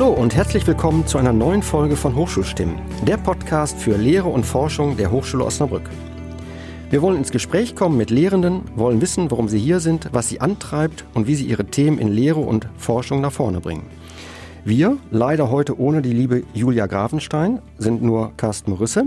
Hallo und herzlich willkommen zu einer neuen Folge von Hochschulstimmen, der Podcast für Lehre und Forschung der Hochschule Osnabrück. Wir wollen ins Gespräch kommen mit Lehrenden, wollen wissen, warum sie hier sind, was sie antreibt und wie sie ihre Themen in Lehre und Forschung nach vorne bringen. Wir, leider heute ohne die liebe Julia Grafenstein, sind nur Carsten Morisse.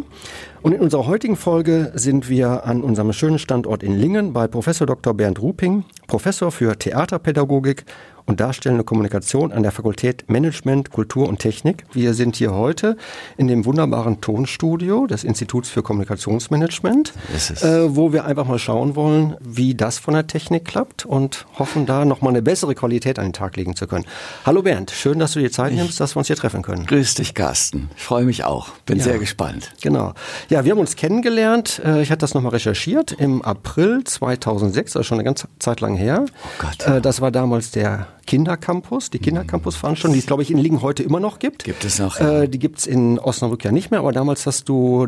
Und in unserer heutigen Folge sind wir an unserem schönen Standort in Lingen bei Professor Dr. Bernd Ruping, Professor für Theaterpädagogik und darstellende Kommunikation an der Fakultät Management, Kultur und Technik. Wir sind hier heute in dem wunderbaren Tonstudio des Instituts für Kommunikationsmanagement, äh, wo wir einfach mal schauen wollen, wie das von der Technik klappt und hoffen da nochmal eine bessere Qualität an den Tag legen zu können. Hallo Bernd, schön, dass du dir Zeit nimmst, dass wir uns hier treffen können. Grüß dich, Carsten. Ich freue mich auch. Bin ja, sehr gespannt. Genau. Ja, wir haben uns kennengelernt. Äh, ich hatte das nochmal recherchiert im April 2006, also schon eine ganze Zeit lang her. Oh Gott. Äh, das war damals der Kindercampus, die Kindercampus-Veranstaltung, die es, glaube ich, in Liegen heute immer noch gibt. Gibt es noch? Ja. Äh, die gibt es in Osnabrück ja nicht mehr, aber damals hast du,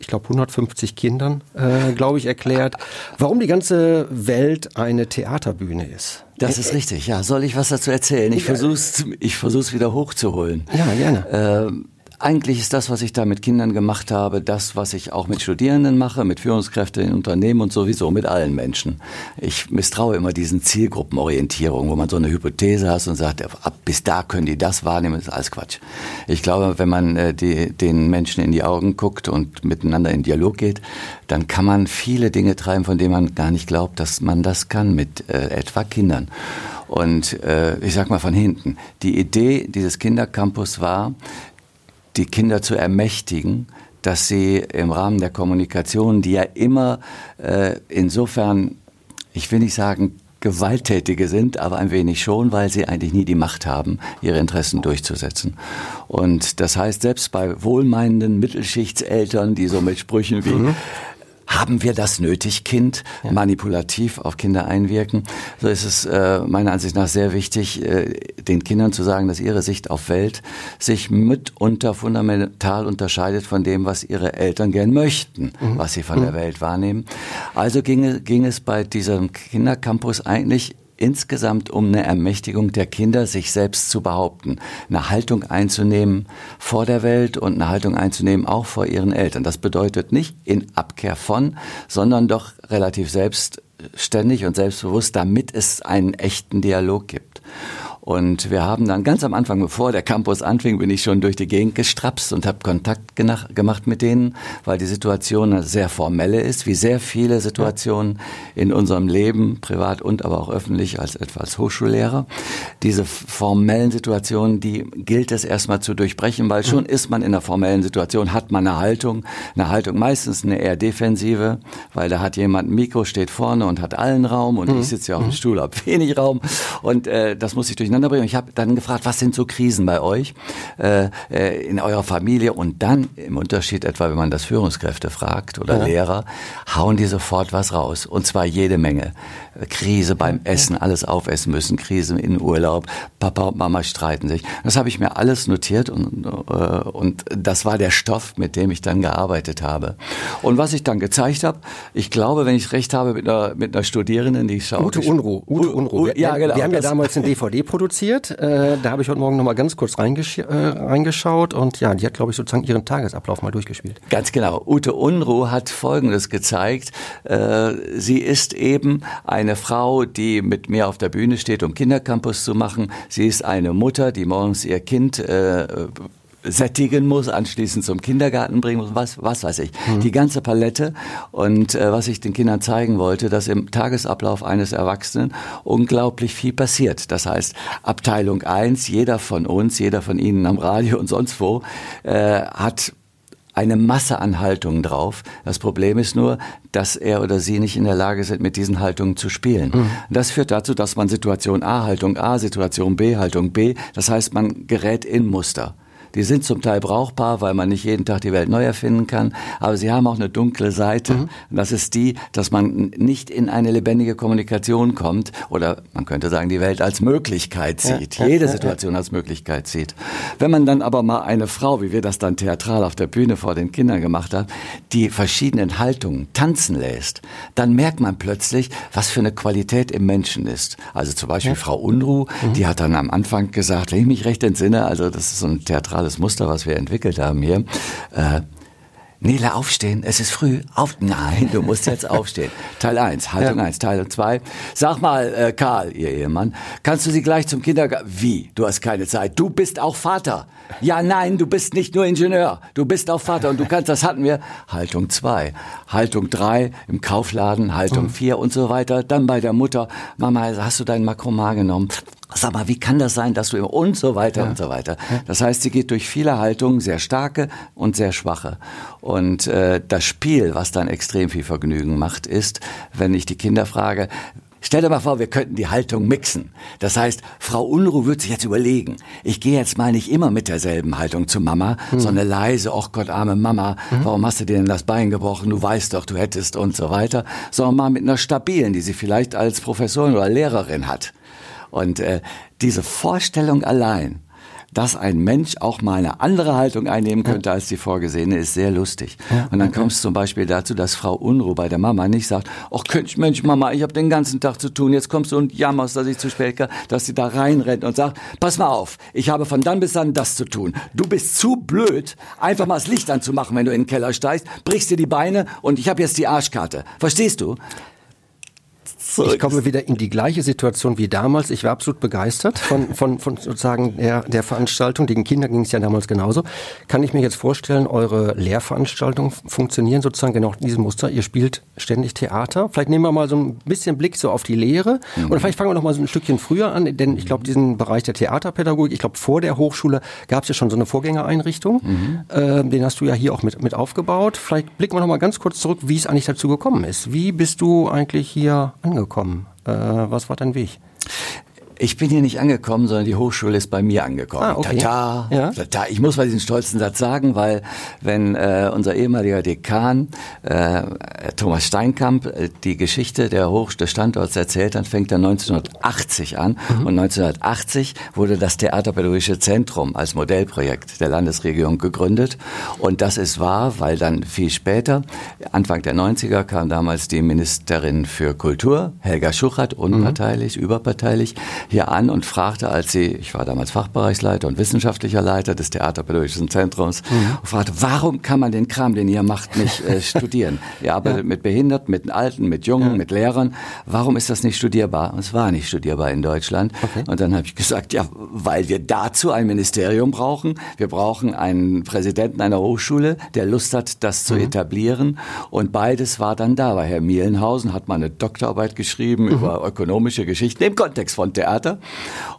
ich glaube, 150 Kindern, glaube ich, erklärt, warum die ganze Welt eine Theaterbühne ist. Das ist richtig, ja. Soll ich was dazu erzählen? Ich versuch's, ich versuch's wieder hochzuholen. Ja, gerne. Ähm, eigentlich ist das, was ich da mit Kindern gemacht habe, das, was ich auch mit Studierenden mache, mit Führungskräften in Unternehmen und sowieso mit allen Menschen. Ich misstraue immer diesen Zielgruppenorientierungen, wo man so eine Hypothese hat und sagt, ab bis da können die das wahrnehmen, ist alles Quatsch. Ich glaube, wenn man äh, die, den Menschen in die Augen guckt und miteinander in Dialog geht, dann kann man viele Dinge treiben, von denen man gar nicht glaubt, dass man das kann mit äh, etwa Kindern. Und äh, ich sag mal von hinten, die Idee dieses Kindercampus war, die Kinder zu ermächtigen, dass sie im Rahmen der Kommunikation, die ja immer äh, insofern, ich will nicht sagen, Gewalttätige sind, aber ein wenig schon, weil sie eigentlich nie die Macht haben, ihre Interessen durchzusetzen. Und das heißt, selbst bei wohlmeinenden Mittelschichtseltern, die so mit Sprüchen wie mhm haben wir das nötig, Kind ja. manipulativ auf Kinder einwirken? So ist es äh, meiner Ansicht nach sehr wichtig, äh, den Kindern zu sagen, dass ihre Sicht auf Welt sich mitunter fundamental unterscheidet von dem, was ihre Eltern gern möchten, mhm. was sie von mhm. der Welt wahrnehmen. Also ging, ging es bei diesem Kindercampus eigentlich insgesamt um eine Ermächtigung der Kinder, sich selbst zu behaupten, eine Haltung einzunehmen vor der Welt und eine Haltung einzunehmen auch vor ihren Eltern. Das bedeutet nicht in Abkehr von, sondern doch relativ selbstständig und selbstbewusst, damit es einen echten Dialog gibt. Und wir haben dann ganz am Anfang, bevor der Campus anfing, bin ich schon durch die Gegend gestrapst und habe Kontakt gemacht mit denen, weil die Situation eine sehr formelle ist, wie sehr viele Situationen in unserem Leben, privat und aber auch öffentlich als etwa als Hochschullehrer. Diese formellen Situationen, die gilt es erstmal zu durchbrechen, weil schon ist man in einer formellen Situation, hat man eine Haltung, eine Haltung meistens eine eher defensive, weil da hat jemand ein Mikro, steht vorne und hat allen Raum und mhm. ich sitze ja auf dem Stuhl, habe wenig Raum und äh, das muss ich durch durcheinander bringen. Ich habe dann gefragt, was sind so Krisen bei euch äh, äh, in eurer Familie? Und dann, im Unterschied etwa, wenn man das Führungskräfte fragt oder ja. Lehrer, hauen die sofort was raus. Und zwar jede Menge. Krise beim Essen, alles aufessen müssen, Krise in Urlaub, Papa und Mama streiten sich. Das habe ich mir alles notiert und, äh, und das war der Stoff, mit dem ich dann gearbeitet habe. Und was ich dann gezeigt habe, ich glaube, wenn ich recht habe mit einer, mit einer Studierenden, die schaut. Ute Unruh. Ute Unruh. Wir, ja, genau. Wir haben ja damals eine DVD produziert. Äh, da habe ich heute Morgen noch mal ganz kurz reingesch äh, reingeschaut und ja, die hat, glaube ich, sozusagen ihren Tagesablauf mal durchgespielt. Ganz genau. Ute Unruh hat Folgendes gezeigt. Äh, sie ist eben ein eine Frau, die mit mir auf der Bühne steht, um Kindercampus zu machen. Sie ist eine Mutter, die morgens ihr Kind äh, sättigen muss, anschließend zum Kindergarten bringen muss, was, was weiß ich. Mhm. Die ganze Palette. Und äh, was ich den Kindern zeigen wollte, dass im Tagesablauf eines Erwachsenen unglaublich viel passiert. Das heißt, Abteilung 1, jeder von uns, jeder von Ihnen am Radio und sonst wo, äh, hat eine Masse an Haltungen drauf. Das Problem ist nur, dass er oder sie nicht in der Lage sind, mit diesen Haltungen zu spielen. Mhm. Das führt dazu, dass man Situation A, Haltung A, Situation B, Haltung B, das heißt, man gerät in Muster. Die sind zum Teil brauchbar, weil man nicht jeden Tag die Welt neu erfinden kann, aber sie haben auch eine dunkle Seite. Mhm. Das ist die, dass man nicht in eine lebendige Kommunikation kommt oder man könnte sagen, die Welt als Möglichkeit sieht, ja, jede ja, Situation ja. als Möglichkeit sieht. Wenn man dann aber mal eine Frau, wie wir das dann theatral auf der Bühne vor den Kindern gemacht haben, die verschiedenen Haltungen tanzen lässt, dann merkt man plötzlich, was für eine Qualität im Menschen ist. Also zum Beispiel Frau Unruh, mhm. die hat dann am Anfang gesagt, wenn ich mich recht entsinne, also das ist so ein theatrales Muster, was wir entwickelt haben hier, äh, Nele, aufstehen, es ist früh. Auf Nein, du musst jetzt aufstehen. Teil 1, Haltung ja. 1, Teil 2. Sag mal, äh, Karl, ihr Ehemann, kannst du sie gleich zum Kindergarten... Wie? Du hast keine Zeit. Du bist auch Vater. Ja, nein, du bist nicht nur Ingenieur. Du bist auch Vater und du kannst, das hatten wir. Haltung 2, Haltung 3 im Kaufladen, Haltung 4 mhm. und so weiter. Dann bei der Mutter. Mama, hast du deinen Makromar genommen? Sag mal, wie kann das sein, dass du immer und so weiter ja. und so weiter. Das heißt, sie geht durch viele Haltungen, sehr starke und sehr schwache. Und äh, das Spiel, was dann extrem viel Vergnügen macht, ist, wenn ich die Kinder frage, Stell dir mal vor, wir könnten die Haltung mixen. Das heißt, Frau Unruh wird sich jetzt überlegen, ich gehe jetzt mal nicht immer mit derselben Haltung zu Mama, hm. sondern leise, ach Gott, arme Mama, hm. warum hast du dir denn das Bein gebrochen? Du weißt doch, du hättest und so weiter. Sondern mal mit einer stabilen, die sie vielleicht als Professorin oder Lehrerin hat. Und äh, diese Vorstellung allein, dass ein Mensch auch mal eine andere Haltung einnehmen könnte als die vorgesehene, ist sehr lustig. Ja, und dann okay. kommt es zum Beispiel dazu, dass Frau Unruh bei der Mama nicht sagt, ach Mensch, Mama, ich habe den ganzen Tag zu tun, jetzt kommst du und jammerst, dass ich zu spät komme, dass sie da reinrennt und sagt, pass mal auf, ich habe von dann bis dann das zu tun. Du bist zu blöd, einfach mal das Licht anzumachen, wenn du in den Keller steigst, brichst dir die Beine und ich habe jetzt die Arschkarte. Verstehst du? Ich komme wieder in die gleiche Situation wie damals. Ich war absolut begeistert von, von, von sozusagen der, der Veranstaltung. Den Kindern ging es ja damals genauso. Kann ich mir jetzt vorstellen, eure Lehrveranstaltungen funktionieren sozusagen genau in diesem Muster? Ihr spielt ständig Theater. Vielleicht nehmen wir mal so ein bisschen Blick so auf die Lehre. Mhm. Oder vielleicht fangen wir noch mal so ein Stückchen früher an, denn ich glaube, diesen Bereich der Theaterpädagogik, ich glaube, vor der Hochschule gab es ja schon so eine Vorgängereinrichtung. Mhm. Äh, den hast du ja hier auch mit, mit aufgebaut. Vielleicht blicken wir noch mal ganz kurz zurück, wie es eigentlich dazu gekommen ist. Wie bist du eigentlich hier angekommen? Angekommen. Äh, was war dein Weg? Ich bin hier nicht angekommen, sondern die Hochschule ist bei mir angekommen. Ah, okay. Tata, ja. tata. Ich muss mal diesen stolzen Satz sagen, weil wenn äh, unser ehemaliger Dekan äh, Thomas Steinkamp äh, die Geschichte der Hoch des Standorts erzählt, dann fängt er 1980 an mhm. und 1980 wurde das Theaterpädagogische Zentrum als Modellprojekt der Landesregierung gegründet und das ist wahr, weil dann viel später, Anfang der 90er, kam damals die Ministerin für Kultur, Helga Schuchert, unparteilich, mhm. überparteilich, hier an und fragte, als sie, ich war damals Fachbereichsleiter und wissenschaftlicher Leiter des Theaterpädagogischen Zentrums, mhm. und fragte, warum kann man den Kram, den ihr macht, nicht äh, studieren? Ihr arbeitet ja. mit Behinderten, mit Alten, mit Jungen, ja. mit Lehrern. Warum ist das nicht studierbar? Und es war nicht studierbar in Deutschland. Okay. Und dann habe ich gesagt, ja, weil wir dazu ein Ministerium brauchen. Wir brauchen einen Präsidenten einer Hochschule, der Lust hat, das zu mhm. etablieren. Und beides war dann da. Bei Herr Mielenhausen hat man eine Doktorarbeit geschrieben mhm. über ökonomische Geschichten im Kontext von Theater. Theater.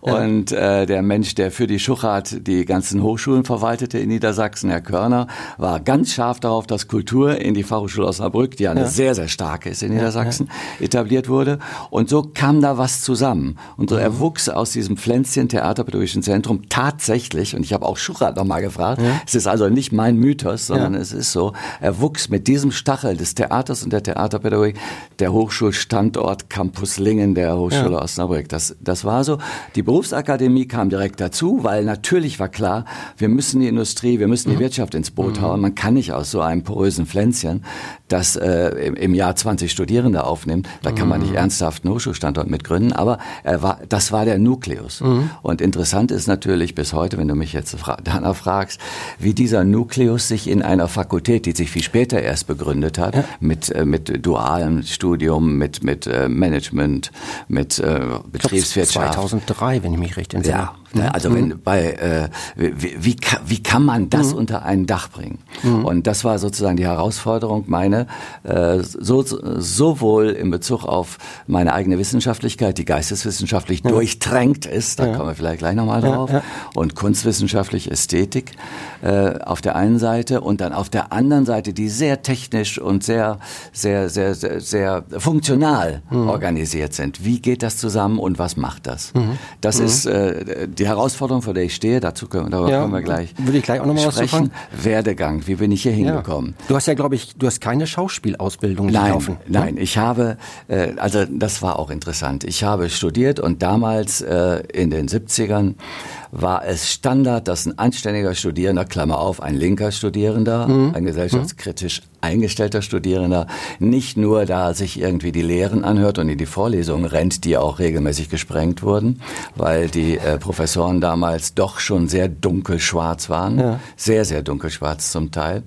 Und äh, der Mensch, der für die Schuchart die ganzen Hochschulen verwaltete in Niedersachsen, Herr Körner, war ganz scharf darauf, dass Kultur in die Fachhochschule Osnabrück, die eine ja. sehr, sehr starke ist in Niedersachsen, ja. etabliert wurde. Und so kam da was zusammen. Und so mhm. erwuchs aus diesem Pflänzchen Theaterpädagogischen Zentrum tatsächlich, und ich habe auch Schuchart nochmal gefragt, es ist also nicht mein Mythos, sondern es ist so, erwuchs mit diesem Stachel des Theaters und der Theaterpädagogik der Hochschulstandort Campus Lingen der Hochschule Osnabrück. Das, das das war so. Die Berufsakademie kam direkt dazu, weil natürlich war klar, wir müssen die Industrie, wir müssen die mhm. Wirtschaft ins Boot mhm. hauen. Man kann nicht aus so einem porösen Pflänzchen, das äh, im, Jahr 20 Studierende aufnimmt, da kann man nicht mhm. ernsthaft einen Hochschulstandort mitgründen, aber er war, das war der Nukleus. Mhm. Und interessant ist natürlich bis heute, wenn du mich jetzt danach fragst, wie dieser Nukleus sich in einer Fakultät, die sich viel später erst begründet hat, ja. mit, äh, mit dualem Studium, mit, mit äh, Management, mit äh, Betriebswirtschaft, 2003, wenn ich mich recht entsinne. Ja? Also wenn mhm. bei äh, wie, wie, wie kann man das mhm. unter ein Dach bringen? Mhm. Und das war sozusagen die Herausforderung meine, äh, so, sowohl in Bezug auf meine eigene Wissenschaftlichkeit, die geisteswissenschaftlich ja. durchtränkt ist, da ja. kommen wir vielleicht gleich nochmal drauf, ja, und kunstwissenschaftlich Ästhetik äh, auf der einen Seite und dann auf der anderen Seite, die sehr technisch und sehr, sehr, sehr, sehr, sehr funktional mhm. organisiert sind. Wie geht das zusammen und was macht das? Mhm. Das mhm. ist äh, die Herausforderung, vor der ich stehe, dazu können, darüber ja, können wir gleich würde ich gleich auch noch mal sprechen. Was Werdegang, wie bin ich hier hingekommen? Ja. Du hast ja, glaube ich, du hast keine Schauspielausbildung nein, gelaufen. Ne? Nein, ich habe, äh, also das war auch interessant. Ich habe studiert und damals äh, in den 70ern war es Standard, dass ein anständiger Studierender, Klammer auf, ein linker Studierender, mhm. ein gesellschaftskritisch eingestellter Studierender, nicht nur da sich irgendwie die Lehren anhört und in die Vorlesungen rennt, die auch regelmäßig gesprengt wurden, weil die äh, Professoren damals doch schon sehr dunkelschwarz waren, ja. sehr, sehr dunkelschwarz zum Teil,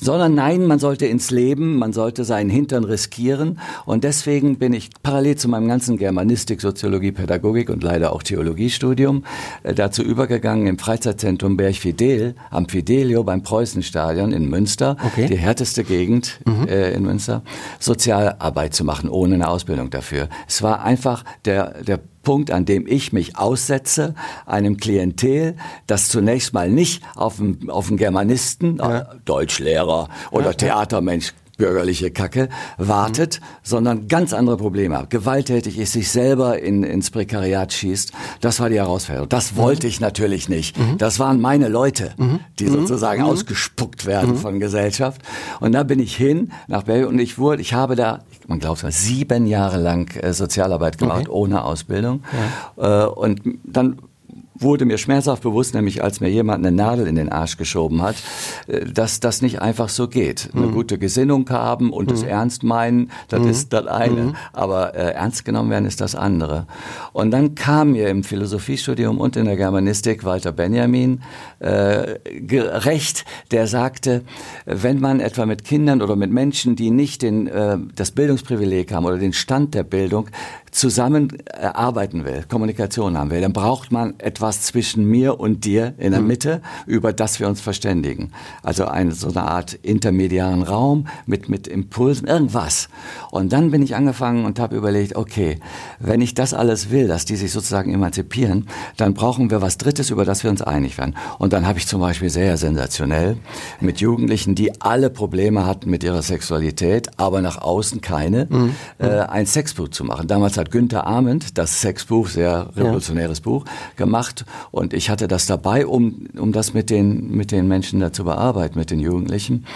sondern nein, man sollte ins Leben, man sollte seinen Hintern riskieren und deswegen bin ich parallel zu meinem ganzen Germanistik, Soziologie, Pädagogik und leider auch Theologiestudium äh, dazu übergegangen, im Freizeitzentrum Bergfidel am Fidelio beim Preußenstadion in Münster, okay. die härteste Gegend mhm. äh, in Münster, Sozialarbeit zu machen, ohne eine Ausbildung dafür. Es war einfach der, der Punkt, an dem ich mich aussetze, einem Klientel, das zunächst mal nicht auf einen, auf einen Germanisten, ja. Deutschlehrer oder ja, Theatermensch bürgerliche Kacke wartet, mhm. sondern ganz andere Probleme hat. Gewalttätig ist, sich selber in, ins Prekariat schießt. Das war die Herausforderung. Das mhm. wollte ich natürlich nicht. Mhm. Das waren meine Leute, mhm. die mhm. sozusagen mhm. ausgespuckt werden von Gesellschaft. Und da bin ich hin nach Belgien und ich wurde, ich habe da, man glaubt es sieben Jahre lang äh, Sozialarbeit gemacht, okay. ohne Ausbildung. Ja. Äh, und dann wurde mir schmerzhaft bewusst, nämlich als mir jemand eine Nadel in den Arsch geschoben hat, äh, dass das nicht einfach so geht. Eine mhm. gute Gesinnung haben und mhm. es ernst meinen, das mhm. ist das eine. Mhm. Aber äh, ernst genommen werden ist das andere. Und dann kam mir im Philosophiestudium und in der Germanistik Walter Benjamin äh, recht, der sagte, wenn man etwa mit Kindern oder mit Menschen, die nicht den, äh, das Bildungsprivileg haben oder den Stand der Bildung, zusammen äh, arbeiten will, Kommunikation haben will, dann braucht man etwas zwischen mir und dir in der mhm. Mitte, über das wir uns verständigen. Also eine, so eine Art intermediaren Raum mit, mit Impulsen, irgendwas. Und dann bin ich angefangen und habe überlegt, okay, wenn ich das alles will, dass die sich sozusagen emanzipieren, dann brauchen wir was Drittes, über das wir uns einig werden. Und dann habe ich zum Beispiel sehr sensationell mit Jugendlichen, die alle Probleme hatten mit ihrer Sexualität, aber nach außen keine, mhm. äh, ein Sexbuch zu machen. Damals hat Günther Arment das Sexbuch, sehr revolutionäres ja. Buch, gemacht und ich hatte das dabei, um, um das mit den, mit den Menschen da zu bearbeiten, mit den Jugendlichen.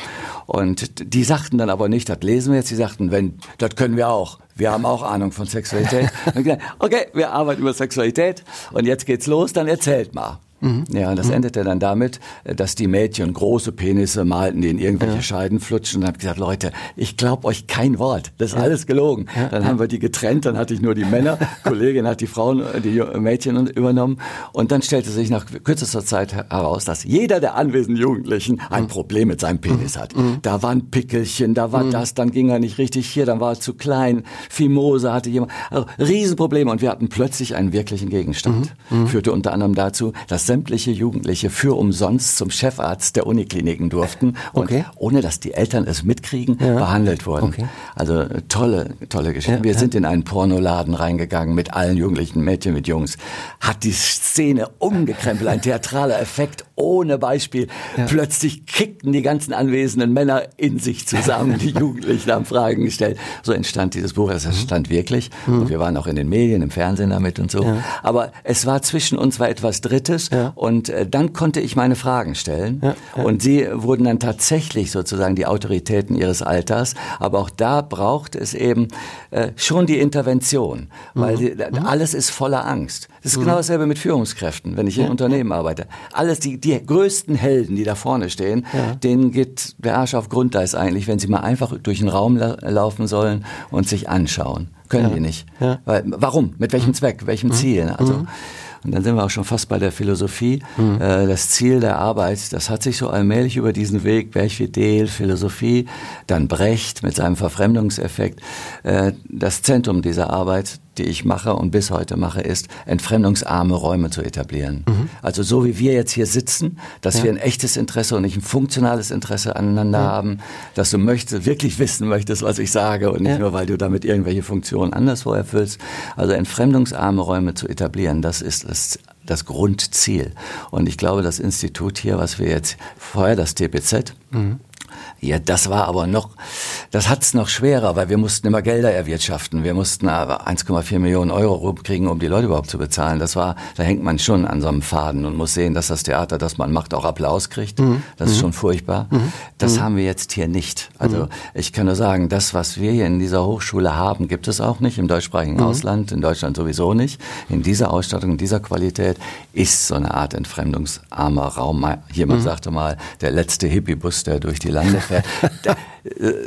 Und die sagten dann aber nicht, das lesen wir jetzt, die sagten, wenn, das können wir auch. Wir haben auch Ahnung von Sexualität. okay, wir arbeiten über Sexualität und jetzt geht's los, dann erzählt mal. Mhm. Ja, und das mhm. endete dann damit, äh, dass die Mädchen große Penisse malten, die in irgendwelche ja. Scheiden flutschen und habe gesagt, Leute, ich glaube euch kein Wort, das ist ja. alles gelogen. Ja. Dann haben wir die getrennt, dann hatte ich nur die Männer, Kollegin hat die Frauen, äh, die Mädchen übernommen und dann stellte sich nach kürzester Zeit heraus, dass jeder der anwesenden Jugendlichen ein mhm. Problem mit seinem Penis hat. Mhm. Da waren Pickelchen, da war mhm. das, dann ging er nicht richtig hier, dann war er zu klein, Fimose hatte jemand, also Riesenprobleme und wir hatten plötzlich einen wirklichen Gegenstand. Mhm. Mhm. Führte unter anderem dazu, dass sämtliche Jugendliche für umsonst zum Chefarzt der Unikliniken durften und okay. ohne dass die Eltern es mitkriegen, ja. behandelt wurden. Okay. Also tolle, tolle Geschichte. Ja, Wir ja. sind in einen Pornoladen reingegangen mit allen jugendlichen Mädchen, mit Jungs. Hat die Szene umgekrempelt, ein theatraler Effekt ohne Beispiel. Plötzlich kickten die ganzen anwesenden Männer in sich zusammen. Die Jugendlichen haben Fragen gestellt. So entstand dieses Buch. Es entstand wirklich. Mhm. Und wir waren auch in den Medien, im Fernsehen damit und so. Aber es war zwischen uns war etwas Drittes. Ja. Und äh, dann konnte ich meine Fragen stellen. Ja, ja. Und sie wurden dann tatsächlich sozusagen die Autoritäten ihres Alters. Aber auch da braucht es eben äh, schon die Intervention, weil mhm. die, mhm. alles ist voller Angst. Das ist mhm. genau dasselbe mit Führungskräften, wenn ich in Unternehmen arbeite. Alles, die, die größten Helden, die da vorne stehen, denen geht der Arsch auf Grundeis eigentlich, wenn sie mal einfach durch den Raum la laufen sollen und sich anschauen. Können die nicht. Weil, warum? Mit welchem mhm. Zweck? Welchem mhm. Ziel? Also. Und dann sind wir auch schon fast bei der Philosophie. Mhm. Äh, das Ziel der Arbeit, das hat sich so allmählich über diesen Weg, Berchvidel, Philosophie, dann Brecht mit seinem Verfremdungseffekt, äh, das Zentrum dieser Arbeit, die ich mache und bis heute mache, ist, entfremdungsarme Räume zu etablieren. Mhm. Also so wie wir jetzt hier sitzen, dass ja. wir ein echtes Interesse und nicht ein funktionales Interesse aneinander ja. haben, dass du möchtest, wirklich wissen möchtest, was ich sage und nicht ja. nur, weil du damit irgendwelche Funktionen anderswo erfüllst. Also entfremdungsarme Räume zu etablieren, das ist das, das Grundziel. Und ich glaube, das Institut hier, was wir jetzt vorher, das TPZ, mhm Ja, das war aber noch, das hat's noch schwerer, weil wir mussten immer Gelder erwirtschaften. Wir mussten aber 1,4 Millionen Euro kriegen, um die Leute überhaupt zu bezahlen. Das war, da hängt man schon an so einem Faden und muss sehen, dass das Theater, das man macht, auch Applaus kriegt. Mhm. Das ist mhm. schon furchtbar. Mhm. Das mhm. haben wir jetzt hier nicht. Also mhm. ich kann nur sagen, das, was wir hier in dieser Hochschule haben, gibt es auch nicht im deutschsprachigen mhm. Ausland, in Deutschland sowieso nicht. In dieser Ausstattung, in dieser Qualität ist so eine Art entfremdungsarmer Raum. Jemand sagte mal, der letzte Hippie-Bus, der durch die Lande fährt.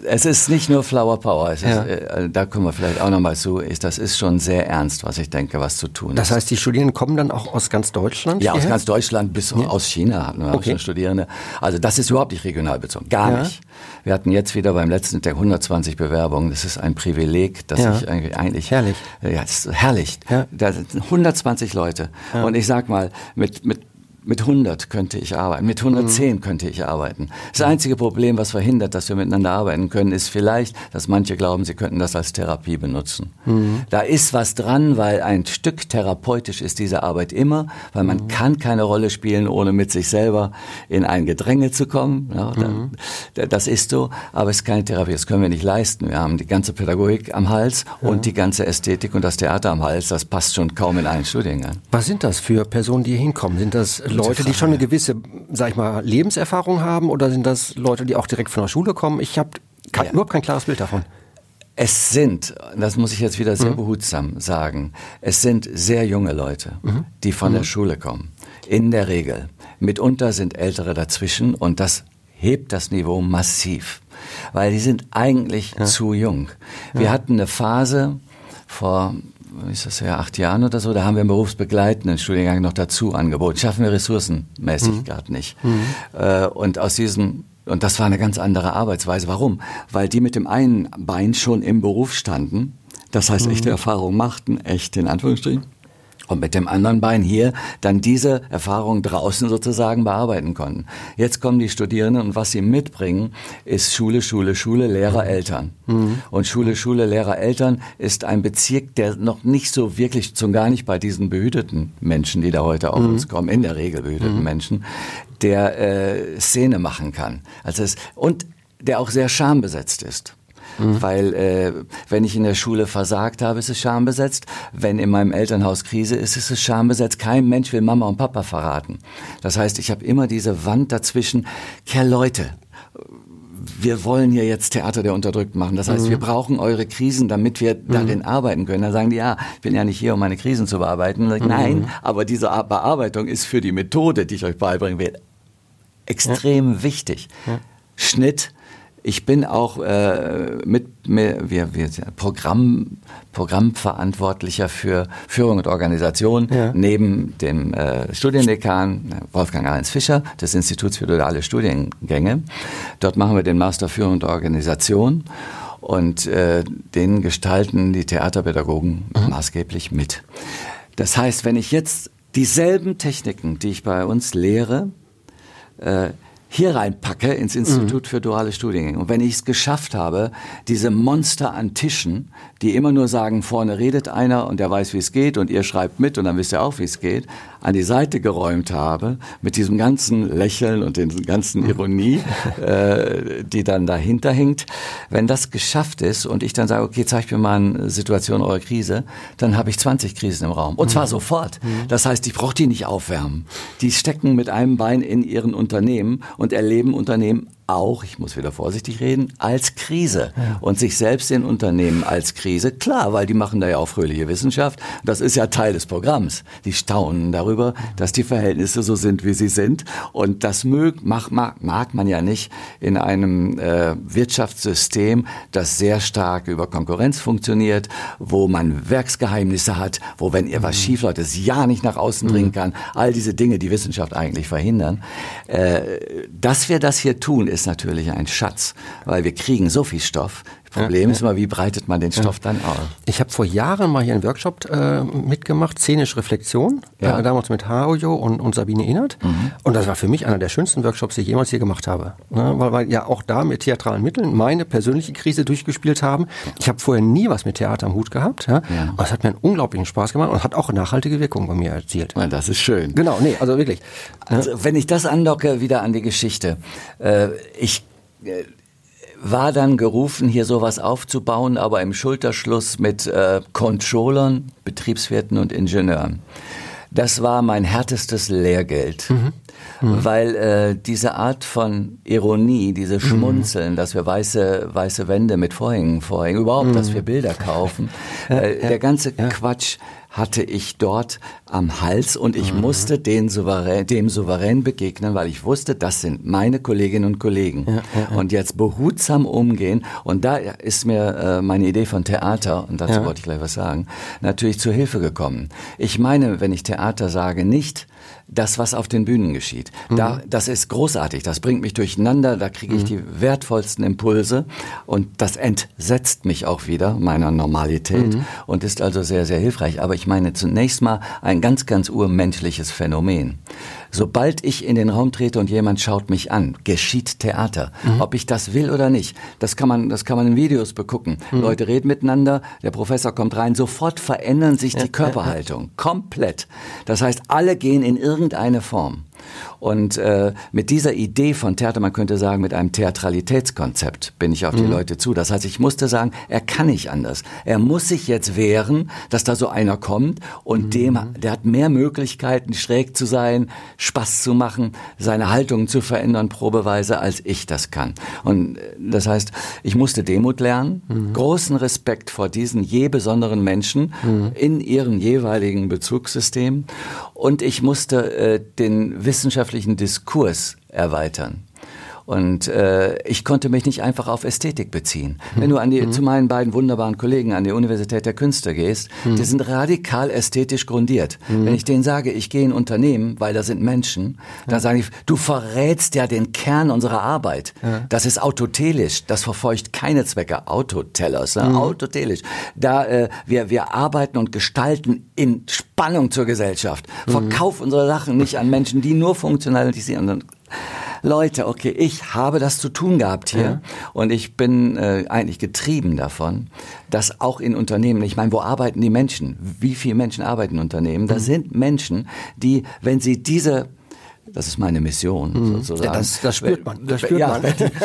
es ist nicht nur Flower Power. Ist, ja. Äh, da kommen wir vielleicht auch nochmal zu. Ist, das ist schon sehr ernst, was ich denke, was zu tun das ist. Das heißt, die Studierenden kommen dann auch aus ganz Deutschland? Ja, hierher? aus ganz Deutschland bis ja. aus China hatten wir okay. auch schon Studierende. Also das ist überhaupt nicht regional bezogen. Gar ja. nicht. Wir hatten jetzt wieder beim letzten Tag 120 Bewerbungen. Das ist ein Privileg, dass ich eigentlich, eigentlich herrlich. Ja, das ist herrlich. Da sind 120 Leute. Und ich sag mal, mit, mit mit 100 könnte ich arbeiten, mit 110 mhm. könnte ich arbeiten. Das einzige Problem, was verhindert, dass wir miteinander arbeiten können, ist vielleicht, dass manche glauben, sie könnten das als Therapie benutzen. Mhm. Da ist was dran, weil ein Stück therapeutisch ist diese Arbeit immer, weil man mhm. kann keine Rolle spielen, ohne mit sich selber in ein Gedränge zu kommen. Ja, mhm. das ist so, aber es ist keine Therapie, das können wir nicht leisten. Wir haben die ganze Pädagogik am Hals ja. und die ganze Ästhetik und das Theater am Hals. Das passt schon kaum in einen Studiengang. Was sind das für Personen, die hier hinkommen? Sind das Leute, die schon eine gewisse, sag ich mal, Lebenserfahrung haben oder sind das Leute, die auch direkt von der Schule kommen? Ich habe ja. überhaupt kein klares Bild davon. Es sind, das muss ich jetzt wieder sehr mhm. behutsam sagen, es sind sehr junge Leute, mhm. die von mhm. der Schule kommen. In der Regel. Mitunter sind Ältere dazwischen und das hebt das Niveau massiv, weil die sind eigentlich ja. zu jung. Wir ja. hatten eine Phase vor ist das ja acht Jahren oder so, da haben wir einen berufsbegleitenden Studiengang noch dazu angeboten. Schaffen wir ressourcenmäßig mhm. gerade nicht. Mhm. Äh, und aus diesem und das war eine ganz andere Arbeitsweise. Warum? Weil die mit dem einen Bein schon im Beruf standen, das heißt echte mhm. Erfahrung machten, echt in Anführungsstrichen, und mit dem anderen Bein hier dann diese Erfahrung draußen sozusagen bearbeiten konnten. Jetzt kommen die Studierenden und was sie mitbringen, ist Schule, Schule, Schule, Lehrer, Eltern. Mhm. Und Schule, Schule, Lehrer, Eltern ist ein Bezirk, der noch nicht so wirklich, zum gar nicht bei diesen behüteten Menschen, die da heute auf mhm. uns kommen, in der Regel behüteten mhm. Menschen, der äh, Szene machen kann. Also es, und der auch sehr schambesetzt ist. Mhm. Weil äh, wenn ich in der Schule versagt habe, ist es schambesetzt. Wenn in meinem Elternhaus Krise ist, ist es schambesetzt. Kein Mensch will Mama und Papa verraten. Das heißt, ich habe immer diese Wand dazwischen. Kerl Leute, wir wollen hier jetzt Theater der Unterdrückten machen. Das heißt, mhm. wir brauchen eure Krisen, damit wir mhm. darin arbeiten können. Da sagen die, ja, ich bin ja nicht hier, um meine Krisen zu bearbeiten. Ich, mhm. Nein, aber diese Bearbeitung ist für die Methode, die ich euch beibringen will, extrem ja. wichtig. Ja. Schnitt, ich bin auch äh, mit, mit wir, wir Programm, Programmverantwortlicher für Führung und Organisation ja. neben dem äh, Studiendekan Wolfgang Arens Fischer des Instituts für duale Studiengänge. Dort machen wir den Master Führung und Organisation und äh, den gestalten die Theaterpädagogen mhm. maßgeblich mit. Das heißt, wenn ich jetzt dieselben Techniken, die ich bei uns lehre, äh, hier reinpacke ins Institut mhm. für duale Studiengänge. Und wenn ich es geschafft habe, diese Monster an Tischen, die immer nur sagen, vorne redet einer und der weiß, wie es geht und ihr schreibt mit und dann wisst ihr auch, wie es geht, an die Seite geräumt habe, mit diesem ganzen Lächeln und den ganzen. Ironie, äh, die dann dahinter hängt. Wenn das geschafft ist und ich dann sage, okay, zeig mir mal eine Situation eurer Krise, dann habe ich 20 Krisen im Raum. Und zwar mhm. sofort. Mhm. Das heißt, ich brauche die nicht aufwärmen. Die stecken mit einem Bein in ihren Unternehmen und erleben Unternehmen auch, ich muss wieder vorsichtig reden, als Krise ja. und sich selbst in Unternehmen als Krise. Klar, weil die machen da ja auch fröhliche Wissenschaft. Das ist ja Teil des Programms. Die staunen darüber, dass die Verhältnisse so sind, wie sie sind. Und das mög, mag, mag, mag man ja nicht in einem äh, Wirtschaftssystem, das sehr stark über Konkurrenz funktioniert, wo man Werksgeheimnisse hat, wo wenn ihr was mhm. schief läuft, es ja nicht nach außen dringen mhm. kann. All diese Dinge, die Wissenschaft eigentlich verhindern. Äh, dass wir das hier tun, ist natürlich ein Schatz, weil wir kriegen so viel Stoff. Problem ja, ist immer, wie breitet man den Stoff dann aus? Ich habe vor Jahren mal hier einen Workshop äh, mitgemacht, szenische Reflexion, ja. äh, damals mit Harujo und, und Sabine Inert. Mhm. Und das war für mich einer der schönsten Workshops, die ich jemals hier gemacht habe. Ne? Weil wir ja auch da mit theatralen Mitteln meine persönliche Krise durchgespielt haben. Ich habe vorher nie was mit Theater am Hut gehabt. Ja? Ja. Und es hat mir einen unglaublichen Spaß gemacht und hat auch nachhaltige Wirkung bei mir erzielt. Ja, das ist schön. Genau, nee, also wirklich. Also, wenn ich das andocke, wieder an die Geschichte. Äh, ich äh, war dann gerufen, hier sowas aufzubauen, aber im Schulterschluss mit äh, Controllern, Betriebswirten und Ingenieuren. Das war mein härtestes Lehrgeld. Mhm. Mhm. Weil äh, diese Art von Ironie, diese Schmunzeln, mhm. dass wir weiße, weiße Wände mit Vorhängen vorhängen, überhaupt, dass wir Bilder kaufen, äh, der ganze Quatsch hatte ich dort am Hals und ich mhm. musste den souverän, dem souverän begegnen, weil ich wusste, das sind meine Kolleginnen und Kollegen. Ja, ja. Und jetzt behutsam umgehen. Und da ist mir äh, meine Idee von Theater, und dazu wollte ich gleich was sagen, natürlich zu Hilfe gekommen. Ich meine, wenn ich Theater sage, nicht das, was auf den Bühnen geschieht. Mhm. Da, das ist großartig, das bringt mich durcheinander, da kriege ich mhm. die wertvollsten Impulse und das entsetzt mich auch wieder meiner Normalität mhm. und ist also sehr, sehr hilfreich. Aber ich meine zunächst mal ein ganz, ganz urmenschliches Phänomen. Sobald ich in den Raum trete und jemand schaut mich an, geschieht Theater. Mhm. Ob ich das will oder nicht, das kann man, das kann man in Videos begucken. Mhm. Leute reden miteinander, der Professor kommt rein, sofort verändern sich die Körperhaltung. Komplett. Das heißt, alle gehen in irgendeine Form. Und äh, mit dieser Idee von Theater, man könnte sagen, mit einem Theatralitätskonzept bin ich auf die mhm. Leute zu. Das heißt, ich musste sagen, er kann nicht anders. Er muss sich jetzt wehren, dass da so einer kommt und mhm. dem, der hat mehr Möglichkeiten, schräg zu sein, Spaß zu machen, seine Haltung zu verändern, probeweise, als ich das kann. Und äh, das heißt, ich musste Demut lernen, mhm. großen Respekt vor diesen je besonderen Menschen mhm. in ihren jeweiligen Bezugssystemen und ich musste äh, den wissenschaftlichen Diskurs erweitern. Und äh, ich konnte mich nicht einfach auf Ästhetik beziehen. Mhm. Wenn du an die, mhm. zu meinen beiden wunderbaren Kollegen an die Universität der Künste gehst, mhm. die sind radikal ästhetisch grundiert. Mhm. Wenn ich denen sage, ich gehe in Unternehmen, weil da sind Menschen, dann sage ich, du verrätst ja den Kern unserer Arbeit. Das ist autotelisch, das verfolgt keine Zwecke. Autotellers, ne? Mhm. autotelisch. Da äh, wir, wir arbeiten und gestalten in Spannung zur Gesellschaft. Mhm. Verkauf unsere Sachen nicht an Menschen, die nur funktionalisieren. Leute, okay, ich habe das zu tun gehabt hier ja. und ich bin äh, eigentlich getrieben davon, dass auch in Unternehmen, ich meine, wo arbeiten die Menschen? Wie viele Menschen arbeiten in Unternehmen? Da mhm. sind Menschen, die, wenn sie diese das ist meine Mission mhm. sozusagen. Ja, das, das spürt man. Das spürt ja, man.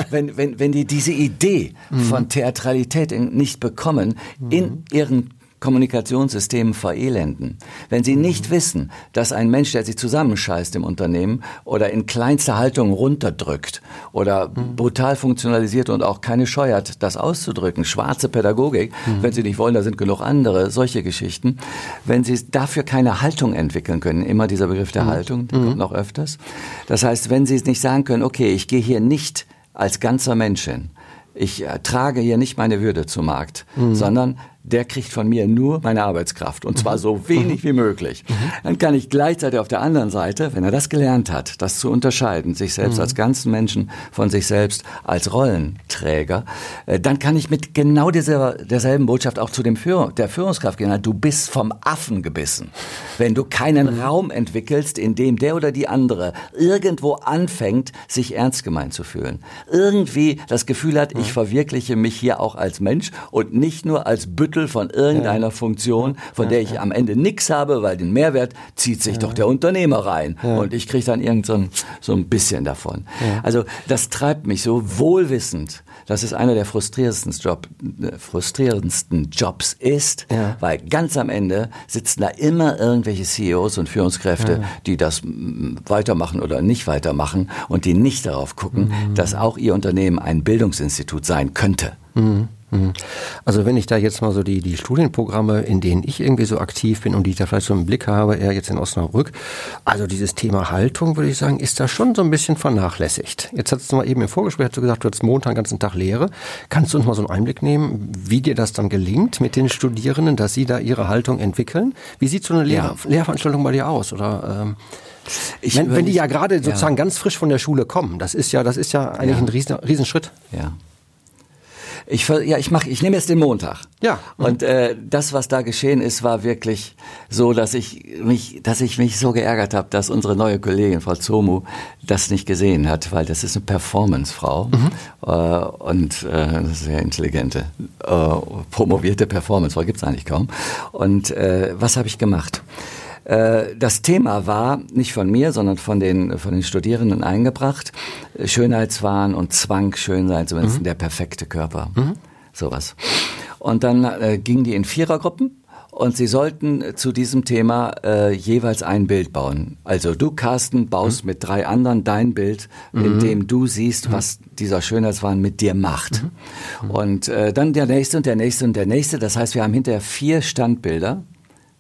Wenn, wenn, wenn, die diese Idee mhm. von Theatralität nicht bekommen, in mhm. ihren Kommunikationssystemen verelenden. Wenn Sie nicht wissen, dass ein Mensch, der sich zusammenscheißt im Unternehmen oder in kleinster Haltung runterdrückt oder mhm. brutal funktionalisiert und auch keine Scheu hat, das auszudrücken, schwarze Pädagogik, mhm. wenn Sie nicht wollen, da sind genug andere, solche Geschichten. Wenn Sie dafür keine Haltung entwickeln können, immer dieser Begriff der mhm. Haltung, der kommt noch öfters. Das heißt, wenn Sie es nicht sagen können, okay, ich gehe hier nicht als ganzer Mensch hin, ich äh, trage hier nicht meine Würde zu Markt, mhm. sondern der kriegt von mir nur meine Arbeitskraft und zwar mhm. so wenig mhm. wie möglich. Mhm. Dann kann ich gleichzeitig auf der anderen Seite, wenn er das gelernt hat, das zu unterscheiden, sich selbst als ganzen Menschen von sich selbst als Rollenträger, äh, dann kann ich mit genau dieser, derselben Botschaft auch zu dem Führer, der Führungskraft gehen. Du bist vom Affen gebissen. Wenn du keinen. Raum entwickelst, in dem der oder die andere irgendwo anfängt, sich ernst gemeint zu fühlen, irgendwie das Gefühl hat, ich verwirkliche mich hier auch als Mensch und nicht nur als Büttel Büttel von irgendeiner ja. Funktion, von der ich am Ende nichts habe, weil den Mehrwert zieht sich doch der Unternehmer rein und ich kriege dann irgend so ein, so ein bisschen davon. Also das treibt mich so wohlwissend. dass es einer der frustrierendsten, Job, frustrierendsten Jobs ist, weil ganz am Ende sitzen da immer irgendwelche CEOs und Führungskräfte, die das weitermachen oder nicht weitermachen und die nicht darauf gucken, mhm. dass auch ihr Unternehmen ein Bildungsinstitut sein könnte. Mhm. Mhm. Also wenn ich da jetzt mal so die, die Studienprogramme, in denen ich irgendwie so aktiv bin und die ich da vielleicht so im Blick habe, eher jetzt in Osnabrück, also dieses Thema Haltung, würde ich sagen, ist da schon so ein bisschen vernachlässigt. Jetzt hast du mal eben im Vorgespräch hast du gesagt, du hast Montag den ganzen Tag Lehre. Kannst du uns mal so einen Einblick nehmen, wie dir das dann gelingt mit den Studierenden, dass sie da ihre Haltung entwickeln? Wie sieht so eine Lehr ja. Lehrveranstaltung bei dir aus? Oder ähm, ich wenn, wenn die ja gerade sozusagen ja. ganz frisch von der Schule kommen, das ist ja, das ist ja eigentlich ja. ein riesen, Riesenschritt. Ja. Ich, ja, ich mache, ich nehme jetzt den Montag. Ja. Und äh, das, was da geschehen ist, war wirklich so, dass ich mich, dass ich mich so geärgert habe, dass unsere neue Kollegin Frau Zomu das nicht gesehen hat, weil das ist eine Performancefrau mhm. äh, und äh, sehr intelligente, äh, promovierte Performancefrau gibt's eigentlich kaum. Und äh, was habe ich gemacht? Äh, das Thema war nicht von mir, sondern von den, von den Studierenden eingebracht. Schönheitswahn und Zwang, Schönsein, zumindest mhm. der perfekte Körper. Mhm. Sowas. Und dann äh, gingen die in Vierergruppen und sie sollten zu diesem Thema äh, jeweils ein Bild bauen. Also du, Carsten, baust mhm. mit drei anderen dein Bild, in mhm. dem du siehst, mhm. was dieser Schönheitswahn mit dir macht. Mhm. Und äh, dann der nächste und der nächste und der nächste. Das heißt, wir haben hinterher vier Standbilder.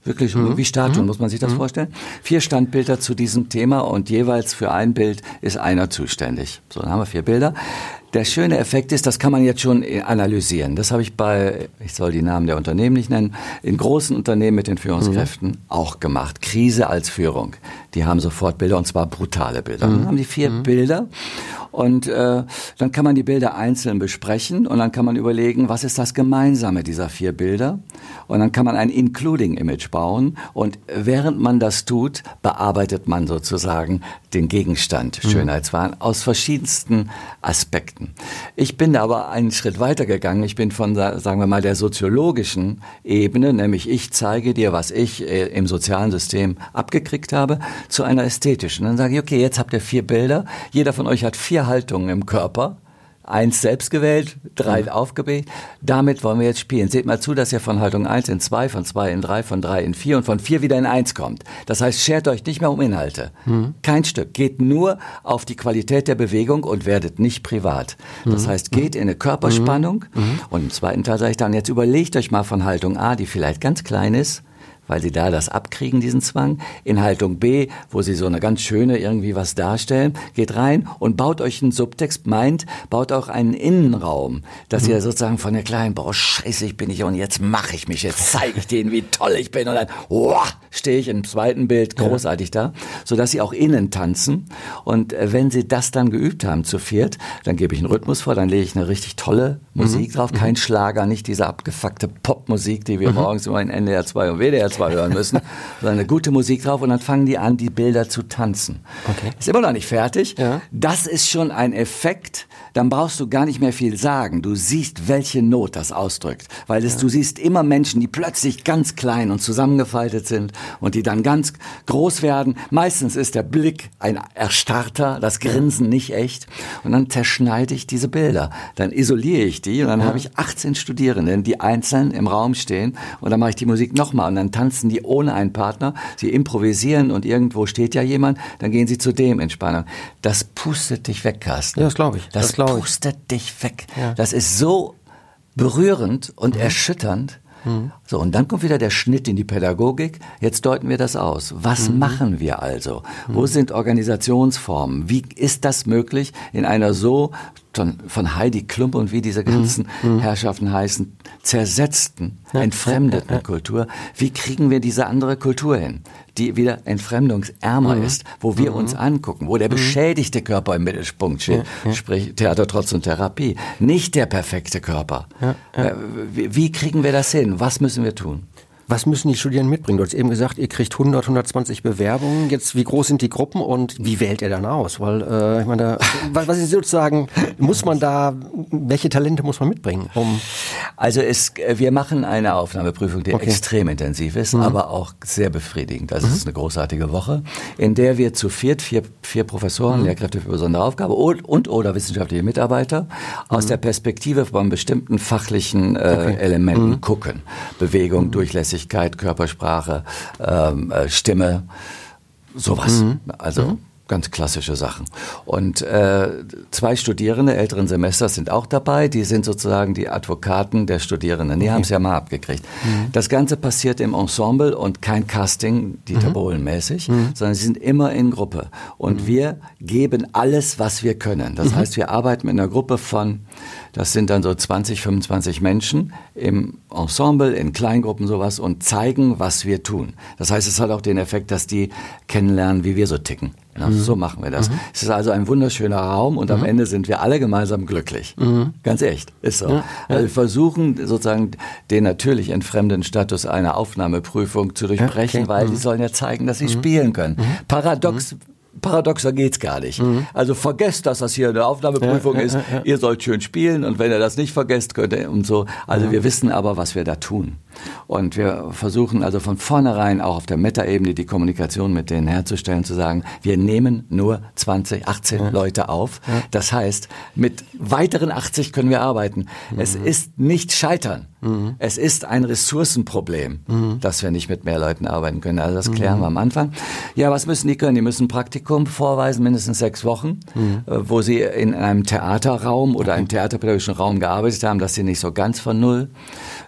Wirklich mhm. wie Statuen, muss man sich das vorstellen. Vier Standbilder zu diesem Thema und jeweils für ein Bild ist einer zuständig. So, dann haben wir vier Bilder. Der schöne Effekt ist, das kann man jetzt schon analysieren. Das habe ich bei, ich soll die Namen der Unternehmen nicht nennen, in großen Unternehmen mit den Führungskräften mhm. auch gemacht. Krise als Führung. Die haben sofort Bilder und zwar brutale Bilder. Mhm. Dann haben die vier mhm. Bilder und äh, dann kann man die Bilder einzeln besprechen und dann kann man überlegen, was ist das Gemeinsame dieser vier Bilder. Und dann kann man ein Including-Image bauen und während man das tut, bearbeitet man sozusagen den Gegenstand mhm. Schönheitswahn aus verschiedensten Aspekten. Ich bin aber einen Schritt weiter gegangen. Ich bin von, sagen wir mal, der soziologischen Ebene, nämlich ich zeige dir, was ich äh, im sozialen System abgekriegt habe, zu einer ästhetischen. Dann sage ich, okay, jetzt habt ihr vier Bilder. Jeder von euch hat vier vier Haltungen im Körper. Eins selbst gewählt, drei mhm. aufgewählt. Damit wollen wir jetzt spielen. Seht mal zu, dass ihr von Haltung 1 in 2, von 2 in 3, von 3 in 4 und von 4 wieder in 1 kommt. Das heißt, schert euch nicht mehr um Inhalte. Mhm. Kein Stück. Geht nur auf die Qualität der Bewegung und werdet nicht privat. Das mhm. heißt, geht in eine Körperspannung. Mhm. mhm. Und im zweiten Teil sage ich dann, jetzt überlegt euch mal von Haltung A, die vielleicht ganz klein ist, weil sie da das abkriegen, diesen Zwang. In Haltung B, wo sie so eine ganz schöne irgendwie was darstellen, geht rein und baut euch einen Subtext, meint, baut auch einen Innenraum, dass mhm. ihr sozusagen von der kleinen, boah, scheiße, ich bin ich und jetzt mache ich mich, jetzt zeige ich denen, wie toll ich bin und dann, wow, stehe ich im zweiten Bild großartig ja. da, sodass sie auch innen tanzen und äh, wenn sie das dann geübt haben zu viert, dann gebe ich einen Rhythmus vor, dann lege ich eine richtig tolle Musik mhm. drauf, kein mhm. Schlager, nicht diese abgefuckte Popmusik, die wir mhm. morgens immer in NDR 2 und WDR 2 zwar hören müssen, sondern eine gute Musik drauf und dann fangen die an, die Bilder zu tanzen. Okay. Ist immer noch nicht fertig. Ja. Das ist schon ein Effekt, dann brauchst du gar nicht mehr viel sagen. Du siehst, welche Not das ausdrückt. Weil es, ja. du siehst immer Menschen, die plötzlich ganz klein und zusammengefaltet sind und die dann ganz groß werden. Meistens ist der Blick ein Erstarrter, das Grinsen nicht echt. Und dann zerschneide ich diese Bilder. Dann isoliere ich die und dann ja. habe ich 18 Studierenden, die einzeln im Raum stehen und dann mache ich die Musik nochmal und dann tanzen die ohne einen Partner. Sie improvisieren und irgendwo steht ja jemand, dann gehen sie zu dem Entspannung. Das pustet dich weg, Carsten. Ja, das glaube ich. Das, das pustet dich weg. Ja. Das ist so berührend und mhm. erschütternd. Mhm. So, und dann kommt wieder der Schnitt in die Pädagogik. Jetzt deuten wir das aus. Was mhm. machen wir also? Wo mhm. sind Organisationsformen? Wie ist das möglich in einer so von Heidi Klump und wie diese ganzen mhm. mhm. Herrschaften heißen, zersetzten, entfremdeten Kultur. Wie kriegen wir diese andere Kultur hin, die wieder entfremdungsärmer mhm. ist, wo wir mhm. uns angucken, wo der mhm. beschädigte Körper im Mittelpunkt steht, sprich Theater trotz und Therapie, nicht der perfekte Körper. Äh, wie, wie kriegen wir das hin? Was müssen wir tun? Was müssen die Studierenden mitbringen? Du hast eben gesagt, ihr kriegt 100, 120 Bewerbungen. Jetzt, wie groß sind die Gruppen und wie wählt ihr dann aus? Weil, äh, ich meine, was, was ist sozusagen, muss man da, welche Talente muss man mitbringen? Um also es, wir machen eine Aufnahmeprüfung, die okay. extrem intensiv ist, mhm. aber auch sehr befriedigend. Das mhm. ist eine großartige Woche, in der wir zu viert, vier, vier Professoren, mhm. Lehrkräfte für besondere Aufgabe und, und oder wissenschaftliche Mitarbeiter aus mhm. der Perspektive von bestimmten fachlichen äh, okay. Elementen mhm. gucken. Bewegung, mhm. Durchlässigkeit, Flüssigkeit, Körpersprache, ähm, äh, Stimme, sowas. Mhm. Also mhm. ganz klassische Sachen. Und äh, zwei Studierende älteren Semesters sind auch dabei. Die sind sozusagen die Advokaten der Studierenden. Die okay. haben es ja mal abgekriegt. Mhm. Das Ganze passiert im Ensemble und kein Casting, Dieter mhm. Bohlen mäßig, mhm. sondern sie sind immer in Gruppe. Und mhm. wir geben alles, was wir können. Das mhm. heißt, wir arbeiten mit einer Gruppe von das sind dann so 20, 25 Menschen im Ensemble, in Kleingruppen sowas und zeigen, was wir tun. Das heißt, es hat auch den Effekt, dass die kennenlernen, wie wir so ticken. Ja, mhm. So machen wir das. Mhm. Es ist also ein wunderschöner Raum und mhm. am Ende sind wir alle gemeinsam glücklich. Mhm. Ganz echt, ist so. Ja. Also wir versuchen sozusagen den natürlich entfremden Status einer Aufnahmeprüfung zu durchbrechen, okay. weil die mhm. sollen ja zeigen, dass sie mhm. spielen können. Paradox paradoxer geht's gar nicht. Mhm. Also vergesst, dass das hier eine Aufnahmeprüfung ja, ist. Ja, ja, ihr sollt schön spielen und wenn ihr das nicht vergesst, könnt ihr und so. Also wir wissen aber, was wir da tun. Und wir versuchen also von vornherein auch auf der Metaebene die Kommunikation mit denen herzustellen, zu sagen, wir nehmen nur 20, 18 ja. Leute auf. Ja. Das heißt, mit weiteren 80 können wir arbeiten. Mhm. Es ist nicht scheitern. Mhm. Es ist ein Ressourcenproblem, mhm. dass wir nicht mit mehr Leuten arbeiten können. Also das klären mhm. wir am Anfang. Ja, was müssen die können? Die müssen ein Praktikum vorweisen, mindestens sechs Wochen, mhm. äh, wo sie in einem Theaterraum oder einem theaterpädagogischen Raum gearbeitet haben, dass sie nicht so ganz von null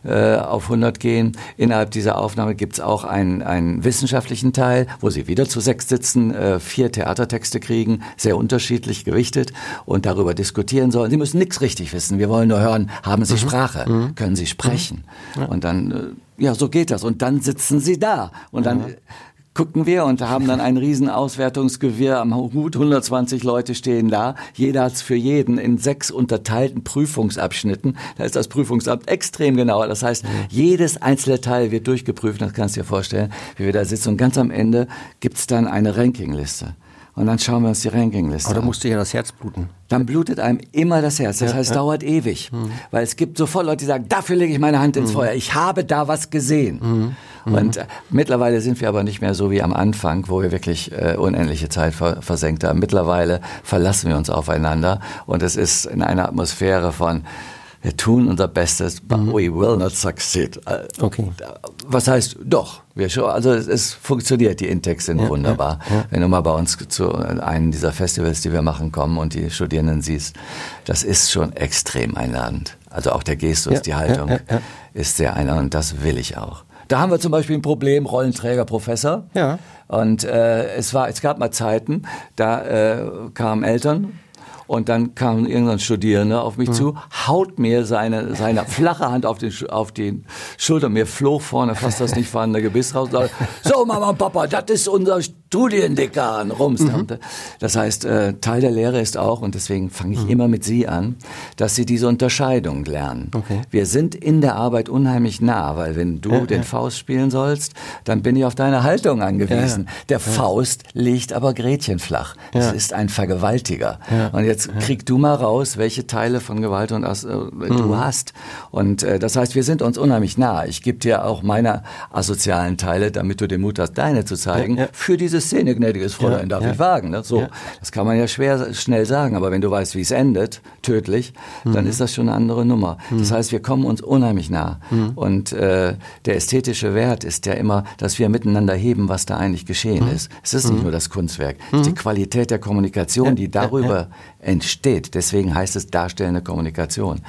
äh, auf 100 gehen. Innerhalb dieser Aufnahme gibt es auch einen, einen wissenschaftlichen Teil, wo sie wieder zu sechs sitzen, äh, vier Theatertexte kriegen, sehr unterschiedlich gewichtet und darüber diskutieren sollen. Sie müssen nichts richtig wissen. Wir wollen nur hören, haben Sie mhm. Sprache? Mhm. Können Sie sprechen? Mhm. Ja. Und dann, äh, ja, so geht das. Und dann sitzen Sie da. Und dann gucken wir und haben dann ein riesen Auswertungsgewirr am Hut. 120 Leute stehen da. Jeder hat für jeden in sechs unterteilten Prüfungsabschnitten. Da ist das Prüfungsamt extrem genauer. Das heißt, jedes einzelne Teil wird durchgeprüft. Das kannst du dir vorstellen, wie wir da sitzen. Und ganz am Ende gibt's dann eine Rankingliste. Und dann schauen wir uns die Rankingliste an. Aber da musste ja das Herz bluten. Dann blutet einem immer das Herz. Das ja, heißt, ja. dauert ewig. Mhm. Weil es gibt sofort Leute, die sagen, dafür lege ich meine Hand ins mhm. Feuer. Ich habe da was gesehen. Mhm. Mhm. Und äh, mittlerweile sind wir aber nicht mehr so wie am Anfang, wo wir wirklich äh, unendliche Zeit ver versenkt haben. Mittlerweile verlassen wir uns aufeinander und es ist in einer Atmosphäre von wir tun unser Bestes, but mhm. we will not succeed. Äh, okay. Was heißt doch? Wir schon, also es, es funktioniert, die Intakes sind ja, wunderbar. Ja, ja. Wenn du mal bei uns zu einem dieser Festivals, die wir machen, kommen und die Studierenden siehst, das ist schon extrem einladend. Also auch der Gestus, die Haltung ist sehr einladend und das will ich auch. Da haben wir zum Beispiel ein Problem, Rollenträger, Professor. Ja. Und äh, es war, es gab mal Zeiten, da äh, kamen Eltern und dann kam irgendein Studierender auf mich mhm. zu, haut mir seine, seine flache Hand auf den, auf den Schulter. Mir flog vorne fast das nicht vorhandene Gebiss raus. so, Mama und Papa, das ist unser Studiendekan. Rums. Mhm. Das heißt, äh, Teil der Lehre ist auch, und deswegen fange ich mhm. immer mit Sie an, dass Sie diese Unterscheidung lernen. Okay. Wir sind in der Arbeit unheimlich nah, weil wenn du ja, den ja. Faust spielen sollst, dann bin ich auf deine Haltung angewiesen. Ja, der Faust legt aber Gretchen flach. Das ist ein Vergewaltiger. Und jetzt krieg du mal raus, welche Teile von Gewalt und As äh, du mhm. hast. Und äh, das heißt, wir sind uns unheimlich nah. Ich gebe dir auch meine asozialen Teile, damit du den Mut hast, deine zu zeigen. Für diese Szene, gnädiges Fräulein, darf ich wagen. Ne? So, das kann man ja schwer schnell sagen, aber wenn du weißt, wie es endet, tödlich, mhm. dann ist das schon eine andere Nummer. Mhm. Das heißt, wir kommen uns unheimlich nah. Mhm. Und äh, der ästhetische Wert ist ja immer, dass wir miteinander heben, was da eigentlich geschehen mhm. ist. Es ist nicht mhm. nur das Kunstwerk, es ist die Qualität der Kommunikation, die darüber entsteht. Deswegen heißt es darstellende Kommunikation.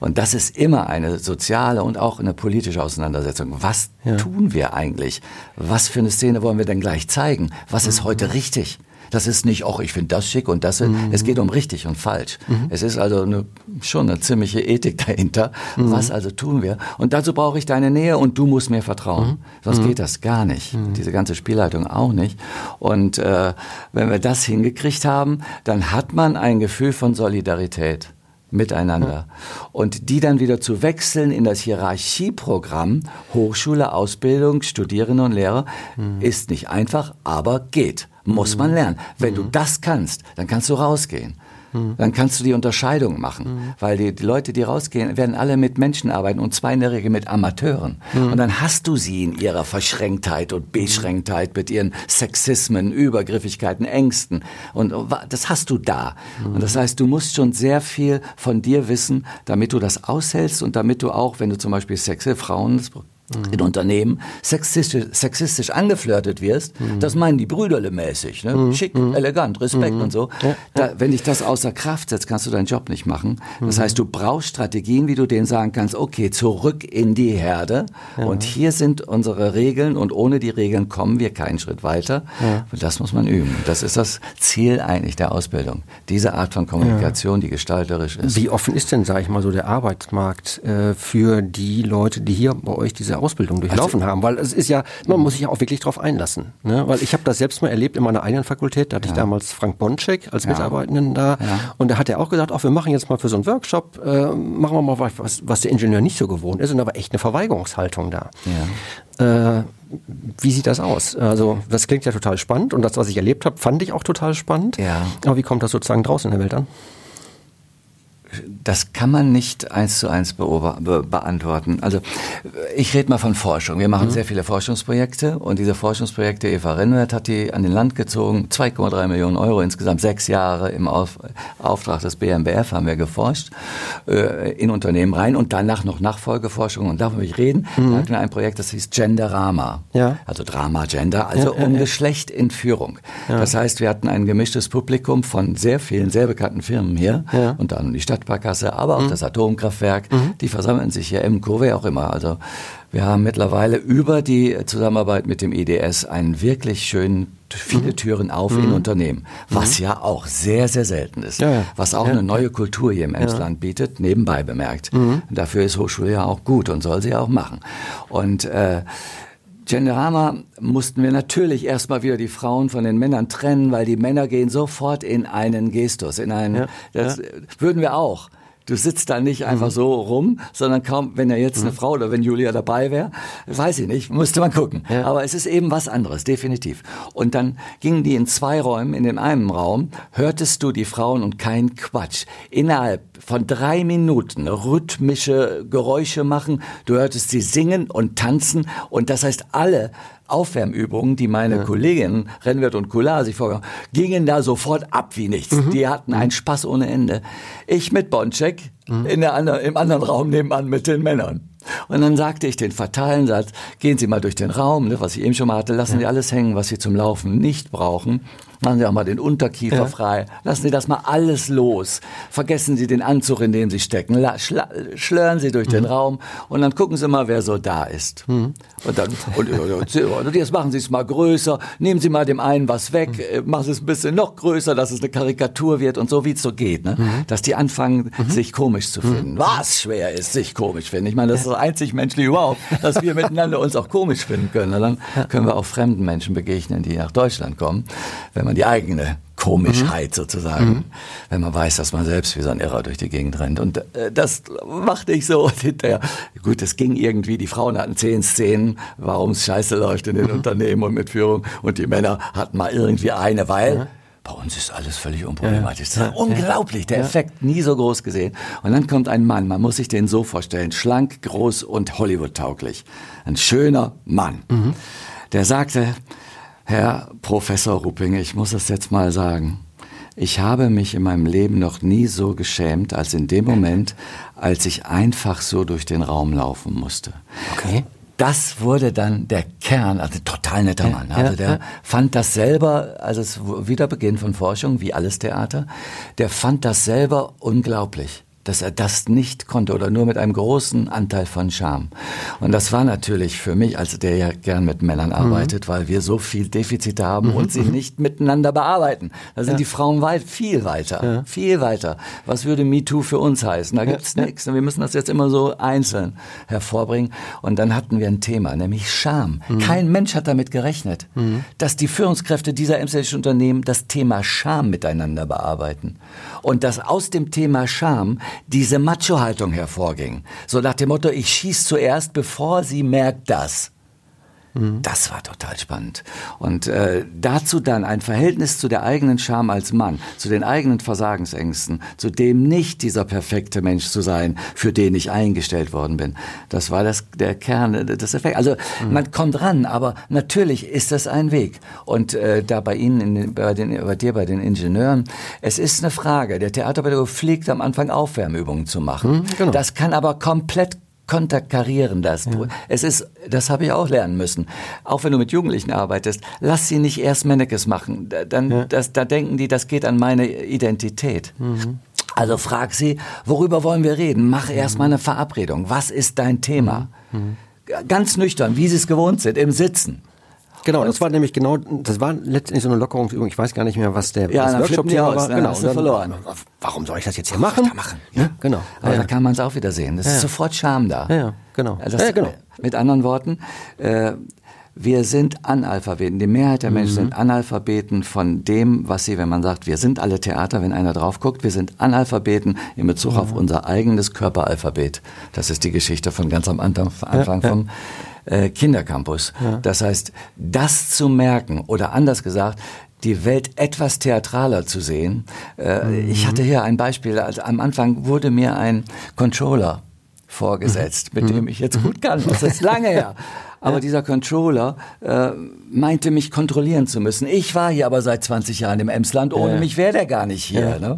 Und das ist immer eine soziale und auch eine politische Auseinandersetzung. Was ja. tun wir eigentlich? Was für eine Szene wollen wir denn gleich zeigen? Was ist mhm. heute richtig? Das ist nicht, auch ich finde das schick und das. Mhm. Es geht um richtig und falsch. Mhm. Es ist also eine, schon eine ziemliche Ethik dahinter. Mhm. Was also tun wir? Und dazu brauche ich deine Nähe und du musst mir vertrauen. Mhm. Sonst mhm. geht das gar nicht. Mhm. Diese ganze Spielleitung auch nicht. Und äh, wenn wir das hingekriegt haben, dann hat man ein Gefühl von Solidarität miteinander. Und die dann wieder zu wechseln in das Hierarchieprogramm Hochschule, Ausbildung, Studierende und Lehrer mhm. ist nicht einfach, aber geht. Muss man lernen. Wenn du das kannst, dann kannst du rausgehen. Dann kannst du die Unterscheidung machen, mhm. weil die, die, Leute, die rausgehen, werden alle mit Menschen arbeiten und zwei in der Regel mit Amateuren. Mhm. Und dann hast du sie in ihrer Verschränktheit und Beschränktheit mit ihren Sexismen, Übergriffigkeiten, Ängsten. Und das hast du da. Mhm. Und das heißt, du musst schon sehr viel von dir wissen, damit du das aushältst und damit du auch, wenn du zum Beispiel Sexe, Frauen, in Unternehmen sexistisch, sexistisch angeflirtet wirst, mhm. das meinen die Brüderle mäßig, ne? Mhm. schick, mhm. elegant, Respekt mhm. und so. Ja. Da, wenn dich das außer Kraft setzt, kannst du deinen Job nicht machen. Das heißt, du brauchst Strategien, wie du denen sagen kannst, okay, zurück in die Herde ja. und hier sind unsere Regeln und ohne die Regeln kommen wir keinen Schritt weiter. Und das muss man üben. Das ist das Ziel eigentlich der Ausbildung. Diese Art von Kommunikation, die gestalterisch ist. Wie offen ist denn, sage ich mal, so der Arbeitsmarkt äh, für die Leute, die hier bei euch diese Ausbildung durchlaufen also, haben, weil es ist ja, man muss sich ja auch wirklich darauf einlassen. Ne? Weil ich habe das selbst mal erlebt in meiner eigenen Fakultät, da hatte ja. ich damals Frank Bonczek als ja. Mitarbeitenden da ja. und da hat er auch gesagt, auch wir machen jetzt mal für so einen Workshop, äh, machen wir mal was, was der Ingenieur nicht so gewohnt ist und da war echt eine Verweigerungshaltung da. Äh, wie sieht das aus? Also das klingt ja total spannend und das, was ich erlebt habe, fand ich auch total spannend. Ja. Aber wie kommt das sozusagen draußen in der Welt an? Das kann man nicht eins zu eins be beantworten. Also ich rede mal von Forschung. Wir machen mhm. sehr viele Forschungsprojekte und diese Forschungsprojekte, Eva Rennwert hat die an den Land gezogen, 2,3 Millionen Euro, insgesamt sechs Jahre im Auf Auftrag des BMBF haben wir geforscht, äh, in Unternehmen rein und danach noch Nachfolgeforschung und darüber ich reden. Mhm. Da hatten wir ein Projekt, das hieß Genderama. Ja. Also Drama, Gender, also ja, um Geschlecht in Führung. Das heißt, wir hatten ein gemischtes Publikum von sehr vielen, sehr bekannten Firmen hier, und dann die Stadtparkasse, aber auch mhm. das Atomkraftwerk, mhm. die versammeln sich hier, MCO, wer auch immer. Also wir haben mittlerweile über die Zusammenarbeit mit dem IDS einen wirklich schönen viele mhm. Türen auf mhm. in Unternehmen, was mhm. ja auch sehr, sehr selten ist, ja, ja. was auch ja. eine neue Kultur hier im Emsland bietet, nebenbei bemerkt. Mhm. Dafür ist Hochschule ja auch gut und soll sie auch machen. Und äh, Genderama mussten wir natürlich erstmal wieder die Frauen von den Männern trennen, weil die Männer gehen sofort in einen Gestus, in einen, das würden wir auch. Du sitzt da nicht einfach mhm. so rum, sondern kaum, wenn ja jetzt mhm. eine Frau oder wenn Julia dabei wäre, weiß ich nicht, musste man gucken. Ja. Aber es ist eben was anderes, definitiv. Und dann gingen die in zwei Räumen, in den einen Raum, hörtest du die Frauen und kein Quatsch. Innerhalb von drei Minuten rhythmische Geräusche machen, du hörtest sie singen und tanzen und das heißt alle Aufwärmübungen, die meine ja. Kolleginnen Rennwert und Kular sich vorgaben, gingen da sofort ab wie nichts. Mhm. Die hatten einen Spaß ohne Ende. Ich mit Boncheck mhm. in der im anderen Raum nebenan mit den Männern. Und dann sagte ich den fatalen Satz, gehen Sie mal durch den Raum, ne, was ich eben schon mal hatte, lassen. Sie alles hängen, was Sie zum Laufen nicht brauchen. Machen Sie auch mal den Unterkiefer ja. frei. Lassen Sie das mal alles los. Vergessen Sie den Anzug, in dem Sie stecken. schlören Sie durch mhm. den Raum und dann gucken Sie mal, wer so da ist. Mhm. Und dann, und, und, jetzt machen Sie es mal größer. Nehmen Sie mal dem einen was weg. Mhm. Äh, machen Sie es ein bisschen noch größer, dass es eine Karikatur wird und so, wie es so geht. Ne? Mhm. Dass die anfangen, mhm. sich komisch zu finden. Mhm. Was schwer ist, sich komisch finden. Ich meine, das das einzig menschliche überhaupt, dass wir miteinander uns auch komisch finden können. Und dann können wir auch fremden Menschen begegnen, die nach Deutschland kommen. Wenn man man die eigene Komischheit mhm. sozusagen, mhm. wenn man weiß, dass man selbst wie so ein Irrer durch die Gegend rennt. Und äh, das machte ich so und hinterher. Gut, es ging irgendwie, die Frauen hatten zehn Szenen, warum es scheiße läuft in den mhm. Unternehmen und mit Führung und die Männer hatten mal irgendwie eine, weil bei uns ist alles völlig unproblematisch. Das ist unglaublich, der Effekt nie so groß gesehen. Und dann kommt ein Mann, man muss sich den so vorstellen, schlank, groß und Hollywood-tauglich. Ein schöner Mann. Mhm. Der sagte, Herr Professor Rupping, ich muss es jetzt mal sagen. Ich habe mich in meinem Leben noch nie so geschämt als in dem Moment, als ich einfach so durch den Raum laufen musste. Okay. Das wurde dann der Kern, also total netter Mann. Also der fand das selber, also es wieder Beginn von Forschung, wie alles Theater, der fand das selber unglaublich dass er das nicht konnte oder nur mit einem großen Anteil von Scham. Und das war natürlich für mich, also der ja gern mit Männern mhm. arbeitet, mhm. weil wir so viel Defizite haben mhm. und sie mhm. nicht miteinander bearbeiten. Da sind ja. die Frauen weit, viel weiter, ja. viel weiter. Was würde MeToo für uns heißen? Da gibt's ja. nichts. Wir müssen das jetzt immer so einzeln hervorbringen. Und dann hatten wir ein Thema, nämlich Scham. Mhm. Kein Mensch hat damit gerechnet, mhm. dass die Führungskräfte dieser emsländischen Unternehmen das Thema Scham miteinander bearbeiten. Und dass aus dem Thema Scham diese Macho-Haltung hervorging. So nach dem Motto, ich schieß zuerst, bevor sie merkt das. Mhm. Das war total spannend. Und äh, dazu dann ein Verhältnis zu der eigenen Scham als Mann, zu den eigenen Versagensängsten, zu dem nicht dieser perfekte Mensch zu sein, für den ich eingestellt worden bin. Das war das, der Kern des Effekts. Also mhm. man kommt ran, aber natürlich ist das ein Weg. Und äh, da bei Ihnen, in, bei, den, bei dir, bei den Ingenieuren, es ist eine Frage. Der Theaterpädagoge fliegt am Anfang Aufwärmübungen zu machen. Mhm, genau. Das kann aber komplett konterkarieren das. Ja. Es ist, das habe ich auch lernen müssen. Auch wenn du mit Jugendlichen arbeitest, lass sie nicht erst Mannekes machen. Dann, ja. das, da denken die, das geht an meine Identität. Mhm. Also frag sie, worüber wollen wir reden? Mach mhm. erst mal eine Verabredung. Was ist dein Thema? Mhm. Ganz nüchtern, wie sie es gewohnt sind, im Sitzen. Genau, das war nämlich genau, das war letztendlich so eine Lockerungsübung. Ich weiß gar nicht mehr, was der ja, Workshop-Thema war. Genau, dann, verloren. Warum soll ich das jetzt hier machen? machen? Ja, genau. Aber ja, da kann man es auch wieder sehen. Das ist sofort Scham da. Ja, genau. Also das, genau. Mit anderen Worten, äh, wir sind Analphabeten. Die Mehrheit der Menschen mhm. sind Analphabeten von dem, was sie, wenn man sagt, wir sind alle Theater, wenn einer drauf guckt, wir sind Analphabeten in Bezug mhm. auf unser eigenes Körperalphabet. Das ist die Geschichte von ganz am Anfang, Anfang vom äh, Kindercampus. Ja. Das heißt, das zu merken oder anders gesagt, die Welt etwas theatraler zu sehen. Äh, mhm. Ich hatte hier ein Beispiel. Also am Anfang wurde mir ein Controller vorgesetzt, mhm. mit dem ich jetzt gut kann. Das ist lange her. Aber ja. dieser Controller äh, meinte mich kontrollieren zu müssen. Ich war hier aber seit 20 Jahren im Emsland. Ohne ja. mich wäre der gar nicht hier. Ja. Ne?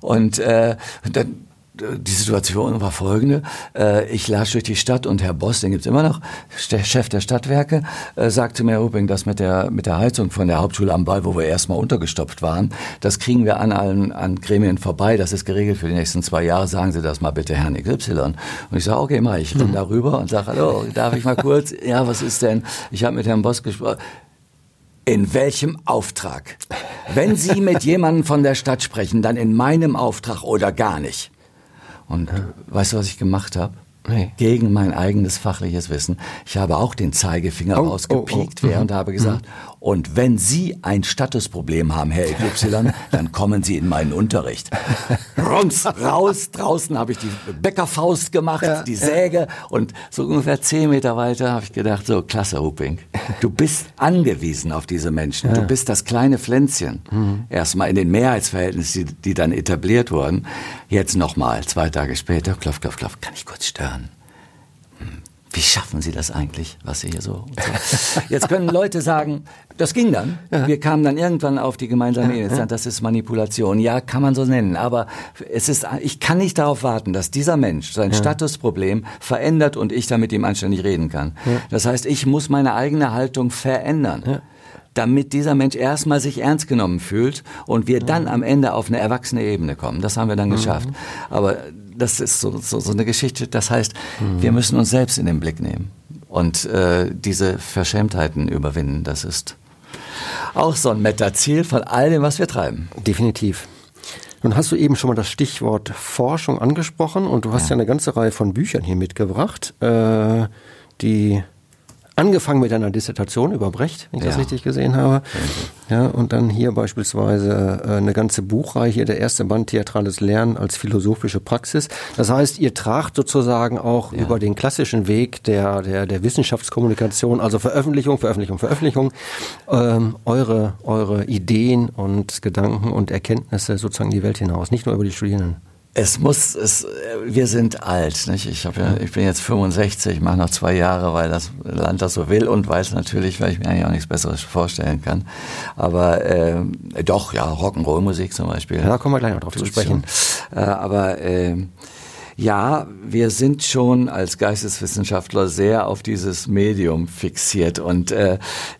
Und äh, dann die Situation war folgende. Äh, ich las durch die Stadt und Herr Boss, den gibt's immer noch, der Chef der Stadtwerke, äh, sagte mir, Herr Rupping, das mit der, mit der Heizung von der Hauptschule am Ball, wo wir erstmal untergestopft waren, das kriegen wir an allen an Gremien vorbei, das ist geregelt für die nächsten zwei Jahre, sagen Sie das mal bitte Herrn XY. Und ich sage, okay, mal, ich renn darüber und sage, hallo, darf ich mal kurz? Ja, was ist denn? Ich habe mit Herrn Boss gesprochen. In welchem Auftrag? Wenn Sie mit jemandem von der Stadt sprechen, dann in meinem Auftrag oder gar nicht. Und ja. weißt du, was ich gemacht habe? Nee. Gegen mein eigenes fachliches Wissen. Ich habe auch den Zeigefinger oh, rausgepiekt oh, oh, und habe gesagt, mhm. Und wenn Sie ein Statusproblem haben, Herr XY, dann kommen Sie in meinen Unterricht. Rums, raus, draußen habe ich die Bäckerfaust gemacht, ja, die Säge ja. und so ungefähr zehn Meter weiter habe ich gedacht, so klasse, Huping, du bist angewiesen auf diese Menschen. Ja. Du bist das kleine Pflänzchen. Mhm. Erstmal in den Mehrheitsverhältnissen, die, die dann etabliert wurden. Jetzt nochmal, zwei Tage später, klopf, klopf, klopf, kann ich kurz stören? Wie schaffen Sie das eigentlich, was Sie hier so, so. Jetzt können Leute sagen, das ging dann. Ja. Wir kamen dann irgendwann auf die gemeinsame Ehe. Ja. Das ist Manipulation. Ja, kann man so nennen. Aber es ist, ich kann nicht darauf warten, dass dieser Mensch sein ja. Statusproblem verändert und ich damit ihm anständig reden kann. Das heißt, ich muss meine eigene Haltung verändern damit dieser Mensch erstmal sich ernst genommen fühlt und wir dann am Ende auf eine erwachsene Ebene kommen. Das haben wir dann mhm. geschafft. Aber das ist so, so, so eine Geschichte, das heißt, mhm. wir müssen uns selbst in den Blick nehmen und äh, diese Verschämtheiten überwinden. Das ist auch so ein Metaziel von all dem, was wir treiben. Definitiv. Nun hast du eben schon mal das Stichwort Forschung angesprochen und du hast ja, ja eine ganze Reihe von Büchern hier mitgebracht, äh, die angefangen mit einer Dissertation über Brecht, wenn ich ja. das richtig gesehen habe. Ja, und dann hier beispielsweise äh, eine ganze Buchreihe, der erste Band Theatrales Lernen als philosophische Praxis. Das heißt, ihr tragt sozusagen auch ja. über den klassischen Weg der, der, der Wissenschaftskommunikation, also Veröffentlichung, Veröffentlichung, Veröffentlichung, ähm, eure, eure Ideen und Gedanken und Erkenntnisse sozusagen in die Welt hinaus, nicht nur über die Studierenden. Es muss, es, wir sind alt. Nicht? Ich, hab ja, ich bin jetzt 65, mache noch zwei Jahre, weil das Land das so will und weiß natürlich, weil ich mir eigentlich auch nichts Besseres vorstellen kann. Aber äh, doch, ja, Rock'n'Roll-Musik zum Beispiel. Ja, da kommen wir gleich noch drauf zu sprechen. Äh, aber äh, ja, wir sind schon als Geisteswissenschaftler sehr auf dieses Medium fixiert und äh,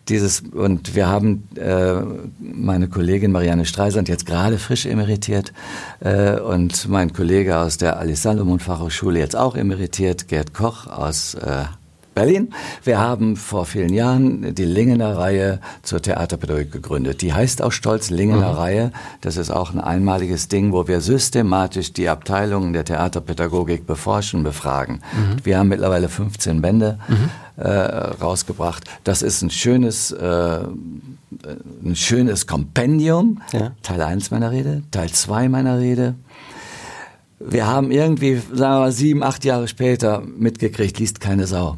dieses und wir haben äh, meine Kollegin Marianne Streisand jetzt gerade frisch emeritiert äh, und mein Kollege aus der Alice Salomon Fachhochschule jetzt auch emeritiert, Gerd Koch aus äh, Berlin. Wir haben vor vielen Jahren die Lingener Reihe zur Theaterpädagogik gegründet. Die heißt auch stolz Lingener mhm. Reihe. Das ist auch ein einmaliges Ding, wo wir systematisch die Abteilungen der Theaterpädagogik beforschen, befragen. Mhm. Wir haben mittlerweile 15 Bände mhm. äh, rausgebracht. Das ist ein schönes, äh, ein schönes Kompendium. Ja. Teil 1 meiner Rede, Teil 2 meiner Rede wir haben irgendwie, sagen wir mal, sieben, acht Jahre später mitgekriegt, liest keine Sau.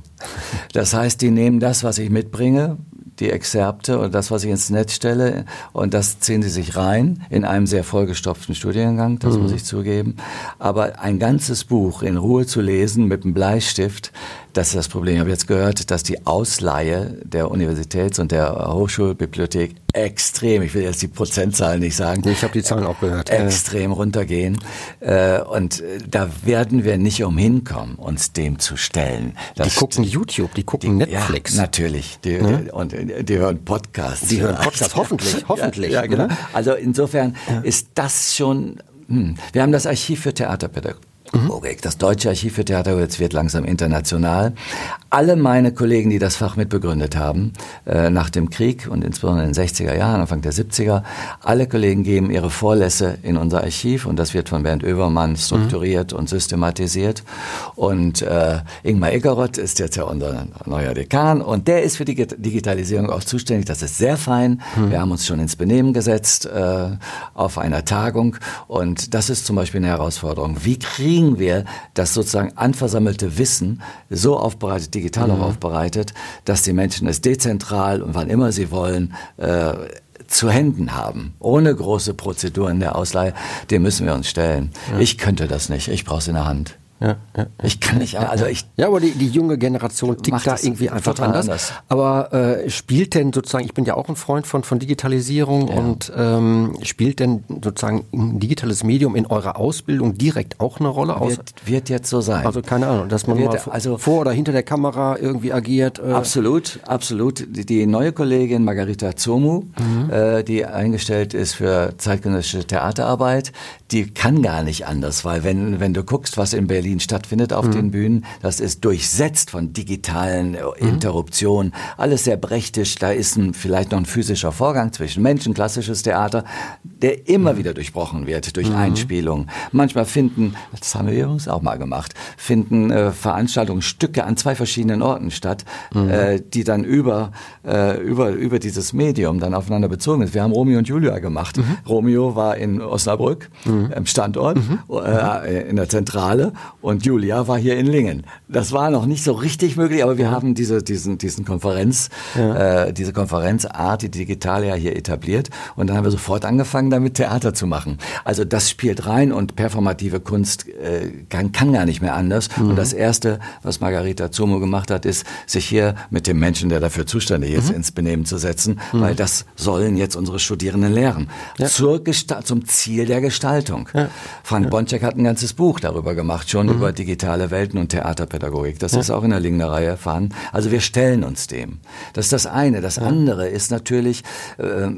Das heißt, die nehmen das, was ich mitbringe, die Exzerpte und das, was ich ins Netz stelle, und das ziehen sie sich rein in einem sehr vollgestopften Studiengang, das mhm. muss ich zugeben. Aber ein ganzes Buch in Ruhe zu lesen mit einem Bleistift, das ist das Problem. Ich habe jetzt gehört, dass die Ausleihe der Universitäts- und der Hochschulbibliothek extrem, ich will jetzt die Prozentzahlen nicht sagen. Ich habe die Zahlen auch gehört. Extrem runtergehen. Äh, und äh, da werden wir nicht umhin kommen, uns dem zu stellen. Das die gucken YouTube, die gucken die, Netflix. Ja, natürlich. Die, ne? und die hören Podcasts. Die hören Podcasts, hoffentlich, hoffentlich. Ja, ja genau. Ne? Also insofern ist das schon, hm. wir haben das Archiv für Theaterpädagogik. Pädagogik. Das Deutsche Archiv für Theaterwitz wird langsam international. Alle meine Kollegen, die das Fach mitbegründet haben, äh, nach dem Krieg und insbesondere in den 60er Jahren, Anfang der 70er, alle Kollegen geben ihre Vorlässe in unser Archiv und das wird von Bernd Oevermann strukturiert mhm. und systematisiert. Und äh, Ingmar Eggeroth ist jetzt ja unser neuer Dekan und der ist für die Digitalisierung auch zuständig. Das ist sehr fein. Mhm. Wir haben uns schon ins Benehmen gesetzt äh, auf einer Tagung und das ist zum Beispiel eine Herausforderung. Wie kriegen kriegen wir das sozusagen anversammelte Wissen so aufbereitet, digital mhm. auch aufbereitet, dass die Menschen es dezentral und wann immer sie wollen, äh, zu Händen haben, ohne große Prozeduren der Ausleihe, dem müssen wir uns stellen. Ja. Ich könnte das nicht, ich brauche es in der Hand. Ja, ja, ich kann nicht, also ich. Ja, aber die, die junge Generation tickt da irgendwie einfach anders. anders. Aber äh, spielt denn sozusagen, ich bin ja auch ein Freund von, von Digitalisierung ja. und ähm, spielt denn sozusagen ein digitales Medium in eurer Ausbildung direkt auch eine Rolle? Wird, wird jetzt so sein. Also keine Ahnung, dass man wird, mal also, vor oder hinter der Kamera irgendwie agiert. Äh. Absolut, absolut. Die, die, neue Kollegin Margarita Zomu, mhm. äh, die eingestellt ist für zeitgenössische Theaterarbeit, die kann gar nicht anders, weil wenn, wenn du guckst, was in Berlin stattfindet auf mhm. den Bühnen, das ist durchsetzt von digitalen äh, mhm. Interruptionen, alles sehr brechtisch, da ist ein, vielleicht noch ein physischer Vorgang zwischen Menschen, klassisches Theater, der immer mhm. wieder durchbrochen wird durch mhm. Einspielungen. Manchmal finden, das haben wir übrigens auch mal gemacht, finden äh, Veranstaltungsstücke an zwei verschiedenen Orten statt, mhm. äh, die dann über, äh, über, über dieses Medium dann aufeinander bezogen sind. Wir haben Romeo und Julia gemacht. Mhm. Romeo war in Osnabrück mhm. im Standort, mhm. äh, in der Zentrale und Julia war hier in Lingen. Das war noch nicht so richtig möglich, aber wir haben diese, diesen, diesen Konferenz, ja. äh, diese Konferenzart, die digitale ja hier etabliert und dann haben wir sofort angefangen, damit Theater zu machen. Also das spielt rein und performative Kunst äh, kann, kann gar nicht mehr anders. Mhm. Und das erste, was Margarita Zomo gemacht hat, ist, sich hier mit dem Menschen, der dafür zuständig ist, mhm. ins Benehmen zu setzen, mhm. weil das sollen jetzt unsere Studierenden lehren. Ja. Zur zum Ziel der Gestaltung. Ja. Frank ja. Bonczek hat ein ganzes Buch darüber gemacht, schon mhm. über digitale Welten und Theaterpädagogik. Das ist auch in der Lingner Reihe erfahren. Also wir stellen uns dem. Das ist das eine. Das andere ist natürlich, äh,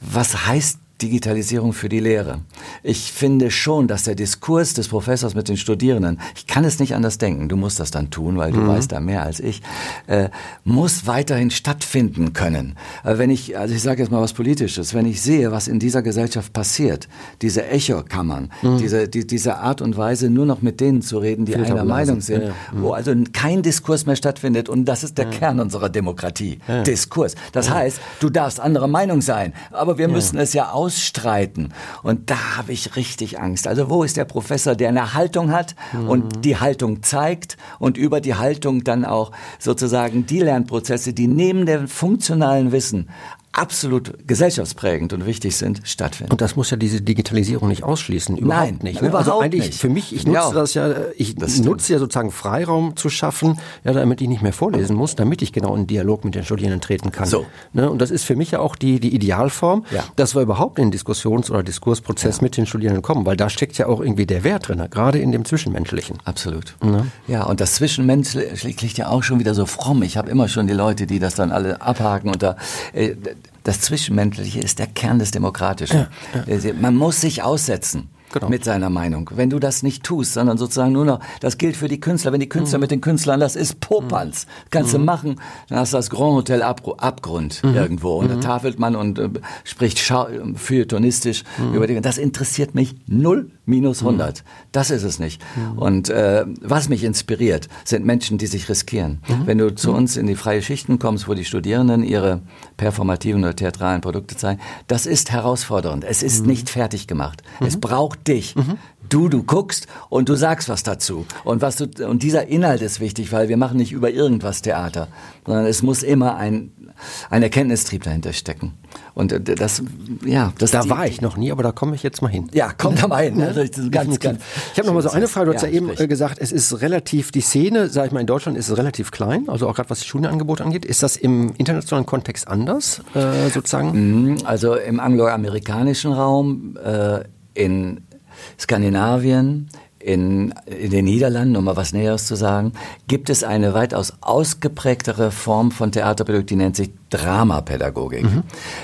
was heißt Digitalisierung für die Lehre. Ich finde schon, dass der Diskurs des Professors mit den Studierenden, ich kann es nicht anders denken, du musst das dann tun, weil du mhm. weißt da mehr als ich, äh, muss weiterhin stattfinden können. Äh, wenn ich, also ich sage jetzt mal was Politisches, wenn ich sehe, was in dieser Gesellschaft passiert, diese Echokammern, mhm. diese, die, diese Art und Weise, nur noch mit denen zu reden, die einer Meinung sind, ja, ja. Mhm. wo also kein Diskurs mehr stattfindet und das ist der ja. Kern unserer Demokratie, Diskurs. Das heißt, du darfst anderer Meinung sein, aber wir müssen es ja aus ausstreiten. Und da habe ich richtig Angst. Also wo ist der Professor, der eine Haltung hat mhm. und die Haltung zeigt und über die Haltung dann auch sozusagen die Lernprozesse, die neben dem funktionalen Wissen absolut gesellschaftsprägend und wichtig sind, stattfinden. Und das muss ja diese Digitalisierung nicht ausschließen, überhaupt Nein, nicht. Ne? Also eigentlich nicht. für mich, ich nutze ja. das ja, ich das nutze ja sozusagen Freiraum zu schaffen, ja, damit ich nicht mehr vorlesen muss, damit ich genau in Dialog mit den Studierenden treten kann. So. Ne? Und das ist für mich ja auch die, die Idealform, ja. dass wir überhaupt in den Diskussions- oder Diskursprozess ja. mit den Studierenden kommen, weil da steckt ja auch irgendwie der Wert drin, gerade in dem Zwischenmenschlichen. Absolut. Ne? Ja, und das Zwischenmenschliche liegt ja auch schon wieder so fromm. Ich habe immer schon die Leute, die das dann alle abhaken und da, äh, das Zwischenmenschliche ist der Kern des Demokratischen. Ja, ja. Man muss sich aussetzen. Genau. mit seiner Meinung. Wenn du das nicht tust, sondern sozusagen nur noch, das gilt für die Künstler, wenn die Künstler mhm. mit den Künstlern, das ist Popanz. Mhm. Kannst du mhm. machen, dann hast du das Grand Hotel Ab Abgrund mhm. irgendwo und da mhm. tafelt man und äh, spricht feuilletonistisch mhm. über die, das interessiert mich null minus 100. Das ist es nicht. Und äh, was mich inspiriert, sind Menschen, die sich riskieren. Wenn du zu uns in die freie Schichten kommst, wo die Studierenden ihre performativen oder theatralen Produkte zeigen, das ist herausfordernd. Es ist nicht fertig gemacht. Es braucht dich. Mhm. Du, du guckst und du sagst was dazu. Und was du, und dieser Inhalt ist wichtig, weil wir machen nicht über irgendwas Theater, sondern es muss immer ein, ein Erkenntnistrieb dahinter stecken. Und äh, das, ja, das da die, war ich noch nie, aber da komme ich jetzt mal hin. Ja, komm da mal hin. Ne? ganz, ganz, ich habe noch mal so eine Frage. Du hast ja, ja eben sprich. gesagt, es ist relativ die Szene, sage ich mal, in Deutschland ist es relativ klein. Also auch gerade was die Studienangebote angeht, ist das im internationalen Kontext anders, äh, sozusagen? Mhm, also im angloamerikanischen Raum, äh, in Skandinavien, in, in, den Niederlanden, um mal was Näheres zu sagen, gibt es eine weitaus ausgeprägtere Form von Theaterpädagogik, die nennt sich Dramapädagogik. Mhm.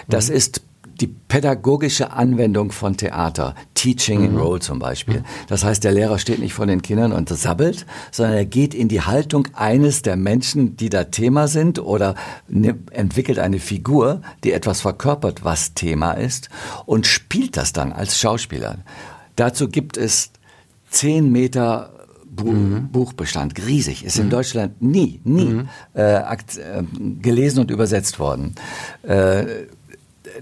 Das mhm. ist die pädagogische Anwendung von Theater, Teaching mhm. in Role zum Beispiel. Mhm. Das heißt, der Lehrer steht nicht vor den Kindern und sabbelt, sondern er geht in die Haltung eines der Menschen, die da Thema sind oder ne, entwickelt eine Figur, die etwas verkörpert, was Thema ist und spielt das dann als Schauspieler. Dazu gibt es zehn Meter Bu mhm. Buchbestand, riesig, ist in mhm. Deutschland nie, nie mhm. äh, äh, gelesen und übersetzt worden. Äh,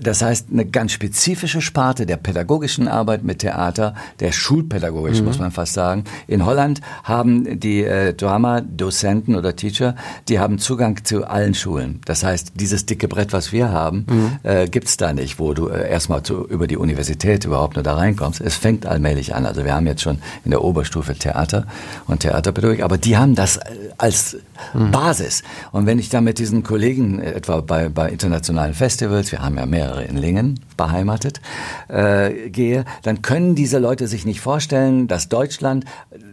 das heißt, eine ganz spezifische Sparte der pädagogischen Arbeit mit Theater, der schulpädagogisch, mhm. muss man fast sagen. In Holland haben die äh, Drama-Dozenten oder Teacher, die haben Zugang zu allen Schulen. Das heißt, dieses dicke Brett, was wir haben, mhm. äh, gibt's da nicht, wo du äh, erstmal zu, über die Universität überhaupt nur da reinkommst. Es fängt allmählich an. Also wir haben jetzt schon in der Oberstufe Theater und Theaterpädagogik, aber die haben das äh, als mhm. Basis. Und wenn ich da mit diesen Kollegen äh, etwa bei, bei internationalen Festivals, wir haben ja mehrere in Lingen beheimatet, äh, gehe, dann können diese Leute sich nicht vorstellen, dass Deutschland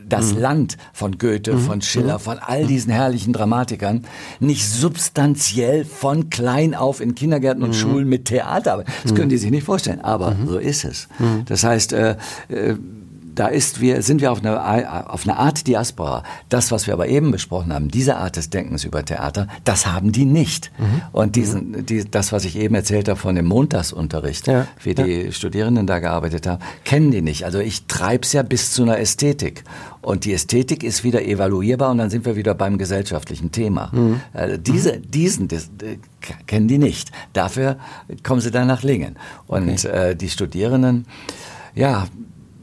das mhm. Land von Goethe, mhm. von Schiller, mhm. von all diesen herrlichen Dramatikern nicht substanziell von klein auf in Kindergärten und mhm. Schulen mit Theater. Das können die sich nicht vorstellen, aber mhm. so ist es. Mhm. Das heißt, äh, äh, da ist wir, sind wir auf eine, auf eine Art Diaspora. Das, was wir aber eben besprochen haben, diese Art des Denkens über Theater, das haben die nicht. Mhm. Und diesen, mhm. die, das, was ich eben erzählt habe von dem Montagsunterricht, ja. wie die ja. Studierenden da gearbeitet haben, kennen die nicht. Also ich treib's ja bis zu einer Ästhetik. Und die Ästhetik ist wieder evaluierbar und dann sind wir wieder beim gesellschaftlichen Thema. Mhm. Also diese, diesen das, äh, kennen die nicht. Dafür kommen sie dann nach Lingen. Und okay. äh, die Studierenden, ja,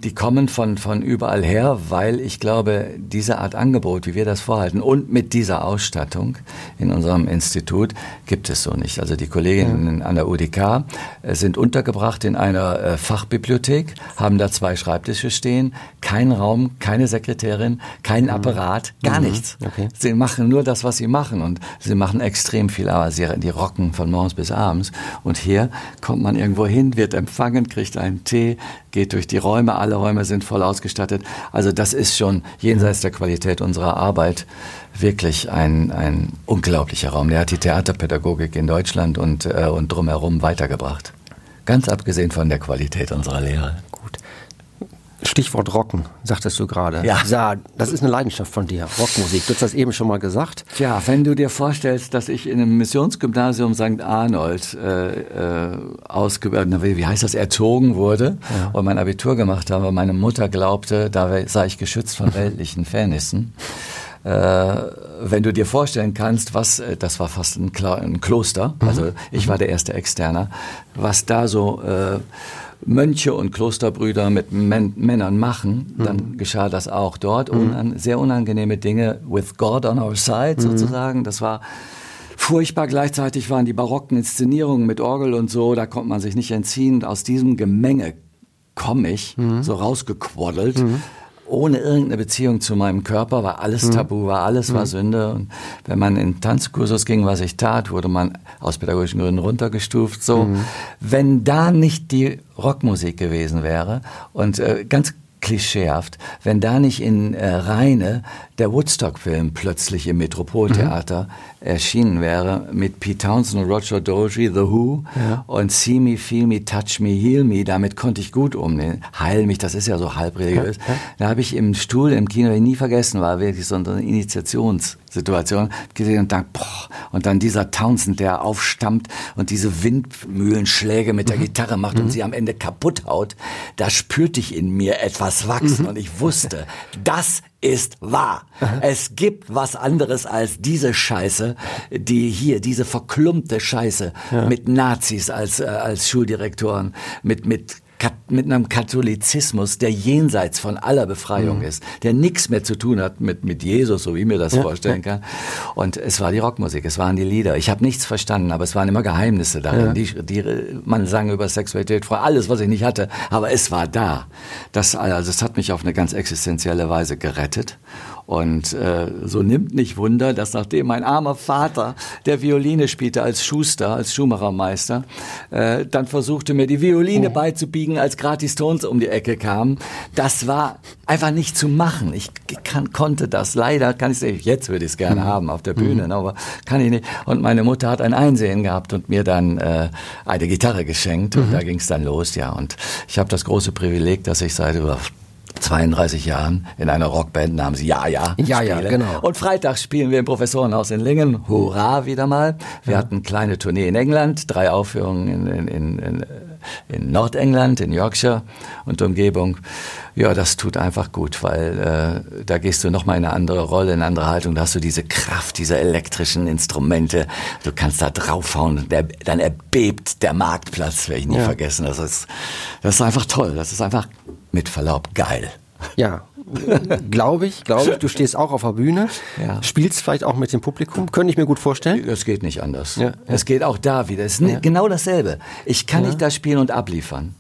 die kommen von, von überall her, weil ich glaube, diese Art Angebot, wie wir das vorhalten und mit dieser Ausstattung in unserem Institut gibt es so nicht. Also die Kolleginnen ja. an der UDK äh, sind untergebracht in einer äh, Fachbibliothek, haben da zwei Schreibtische stehen, kein Raum, keine Sekretärin, kein mhm. Apparat, gar mhm. nichts. Okay. Sie machen nur das, was sie machen und sie machen extrem viel, aber sie die rocken von morgens bis abends. Und hier kommt man irgendwo hin, wird empfangen, kriegt einen Tee, geht durch die Räume, alle Räume sind voll ausgestattet. Also das ist schon jenseits der Qualität unserer Arbeit wirklich ein, ein unglaublicher Raum. Der hat die Theaterpädagogik in Deutschland und, äh, und drumherum weitergebracht. Ganz abgesehen von der Qualität unserer Lehre. Stichwort Rocken, sagtest du gerade. Ja. ja. Das ist eine Leidenschaft von dir, Rockmusik. Du hast das eben schon mal gesagt. Tja, wenn du dir vorstellst, dass ich in einem Missionsgymnasium St. Arnold äh, äh, ausgebildet, wie heißt das, erzogen wurde ja. und mein Abitur gemacht habe, meine Mutter glaubte, da sei ich geschützt von weltlichen Fairnissen. Äh, wenn du dir vorstellen kannst, was, äh, das war fast ein, Kla ein Kloster, also mhm. ich war der erste Externer, was da so äh, Mönche und Klosterbrüder mit Män Männern machen, dann mhm. geschah das auch dort. Mhm. Unan sehr unangenehme Dinge with God on our side mhm. sozusagen. Das war furchtbar. Gleichzeitig waren die barocken Inszenierungen mit Orgel und so, da konnte man sich nicht entziehen. Aus diesem Gemenge komme ich, mhm. so rausgequaddelt. Ohne irgendeine Beziehung zu meinem Körper, war alles mhm. tabu, war alles war mhm. Sünde. Und wenn man in Tanzkursus ging, was ich tat, wurde man aus pädagogischen Gründen runtergestuft. So, mhm. wenn da nicht die Rockmusik gewesen wäre und äh, ganz klischeehaft, wenn da nicht in äh, Reine der Woodstock-Film plötzlich im Metropoltheater mhm. Erschienen wäre mit Pete Townsend und Roger Doji, The Who ja. und See Me, Feel Me, Touch Me, Heal Me, damit konnte ich gut umgehen. Heil mich, das ist ja so halb religiös. Ja. Da habe ich im Stuhl im Kino, ich nie vergessen, war wirklich so eine Initiationssituation gesehen und dann, boah, und dann dieser Townsend, der aufstammt und diese Windmühlenschläge mit der mhm. Gitarre macht mhm. und sie am Ende kaputt haut, da spürte ich in mir etwas wachsen mhm. und ich wusste, das ist wahr. Es gibt was anderes als diese Scheiße, die hier, diese verklumpte Scheiße ja. mit Nazis als, äh, als Schuldirektoren, mit, mit mit einem Katholizismus, der jenseits von aller Befreiung mhm. ist, der nichts mehr zu tun hat mit, mit Jesus, so wie ich mir das ja, vorstellen kann. Und es war die Rockmusik, es waren die Lieder. Ich habe nichts verstanden, aber es waren immer Geheimnisse darin. Ja. Die, die, man sang über Sexualität, vor alles, was ich nicht hatte, aber es war da. Das, also es hat mich auf eine ganz existenzielle Weise gerettet. Und äh, so nimmt nicht Wunder, dass nachdem mein armer Vater, der Violine spielte als Schuster, als Schuhmachermeister, äh, dann versuchte mir die Violine oh. beizubiegen, als gratis Tons um die Ecke kamen. Das war einfach nicht zu machen. Ich kann, konnte das. Leider kann ich es Jetzt würde ich es gerne mhm. haben auf der Bühne, mhm. aber kann ich nicht. Und meine Mutter hat ein Einsehen gehabt und mir dann äh, eine Gitarre geschenkt. Und mhm. da ging es dann los, ja. Und ich habe das große Privileg, dass ich seit über 32 Jahren in einer Rockband namens Ja Ja. Ja Ja, genau. Und freitags spielen wir im Professorenhaus in Lingen. Hurra wieder mal. Wir ja. hatten eine kleine Tournee in England, drei Aufführungen in, in, in, in Nordengland, in Yorkshire und Umgebung. Ja, das tut einfach gut, weil äh, da gehst du nochmal in eine andere Rolle, in eine andere Haltung. Da hast du diese Kraft dieser elektrischen Instrumente. Du kannst da draufhauen, der, dann erbebt der Marktplatz, werde ich nie ja. vergessen. Das ist, das ist einfach toll. Das ist einfach mit Verlaub geil. Ja, glaube ich, glaube ich. Du stehst auch auf der Bühne, ja. spielst vielleicht auch mit dem Publikum. Könnte ich mir gut vorstellen. Es geht nicht anders. Ja, Es geht auch da wieder. Es ist ja. genau dasselbe. Ich kann nicht da spielen und abliefern.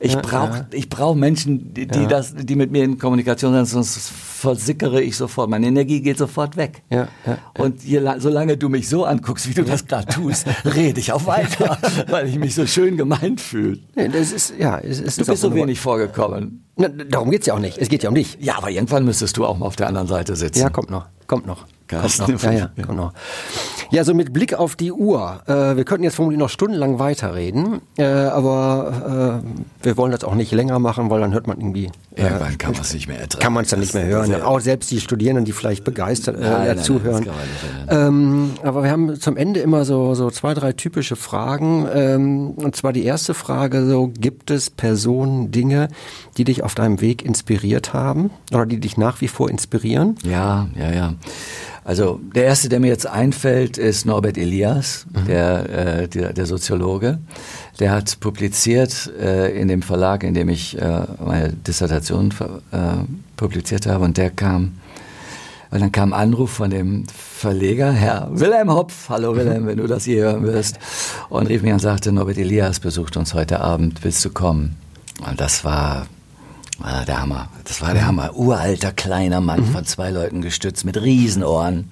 Ich brauche ich brauch Menschen, die, die das, die mit mir in Kommunikation sind, sonst versickere ich sofort. Meine Energie geht sofort weg. Ja, ja, Und je, solange du mich so anguckst, wie du das gerade tust, rede ich auch weiter, weil ich mich so schön gemeint fühle. Nee, das ist, ja, es, es du ist bist so wenig vorgekommen. Na, darum geht's ja auch nicht. Es geht ja um dich. Ja, aber irgendwann müsstest du auch mal auf der anderen Seite sitzen. Ja, kommt noch. Kommt noch. Kommt noch. Ja, ja, kommt noch. Ja, so mit Blick auf die Uhr. Äh, wir könnten jetzt vermutlich noch stundenlang weiterreden, äh, aber äh, wir wollen das auch nicht länger machen, weil dann hört man irgendwie. Irgendwann kann man es nicht mehr ertragen. Kann man es dann nicht mehr hören. Auch selbst die Studierenden, die vielleicht begeistert äh, nein, nein, zuhören. Nein, ähm, aber wir haben zum Ende immer so, so zwei, drei typische Fragen. Ähm, und zwar die erste Frage: So, gibt es Personen, Dinge, die dich auf deinem Weg inspiriert haben oder die dich nach wie vor inspirieren? Ja, ja, ja. Also der erste, der mir jetzt einfällt, ist Norbert Elias, mhm. der, äh, der, der Soziologe. Der hat publiziert äh, in dem Verlag, in dem ich äh, meine Dissertation äh, publiziert habe, und der kam, weil dann kam ein Anruf von dem Verleger, Herr Wilhelm Hopf, hallo Wilhelm, wenn du das hier hören wirst, und rief mich an und sagte, Norbert Elias besucht uns heute Abend, willst du kommen? Und das war Ah, der Hammer. Das war der Hammer. Uralter, kleiner Mann mhm. von zwei Leuten gestützt mit Riesenohren.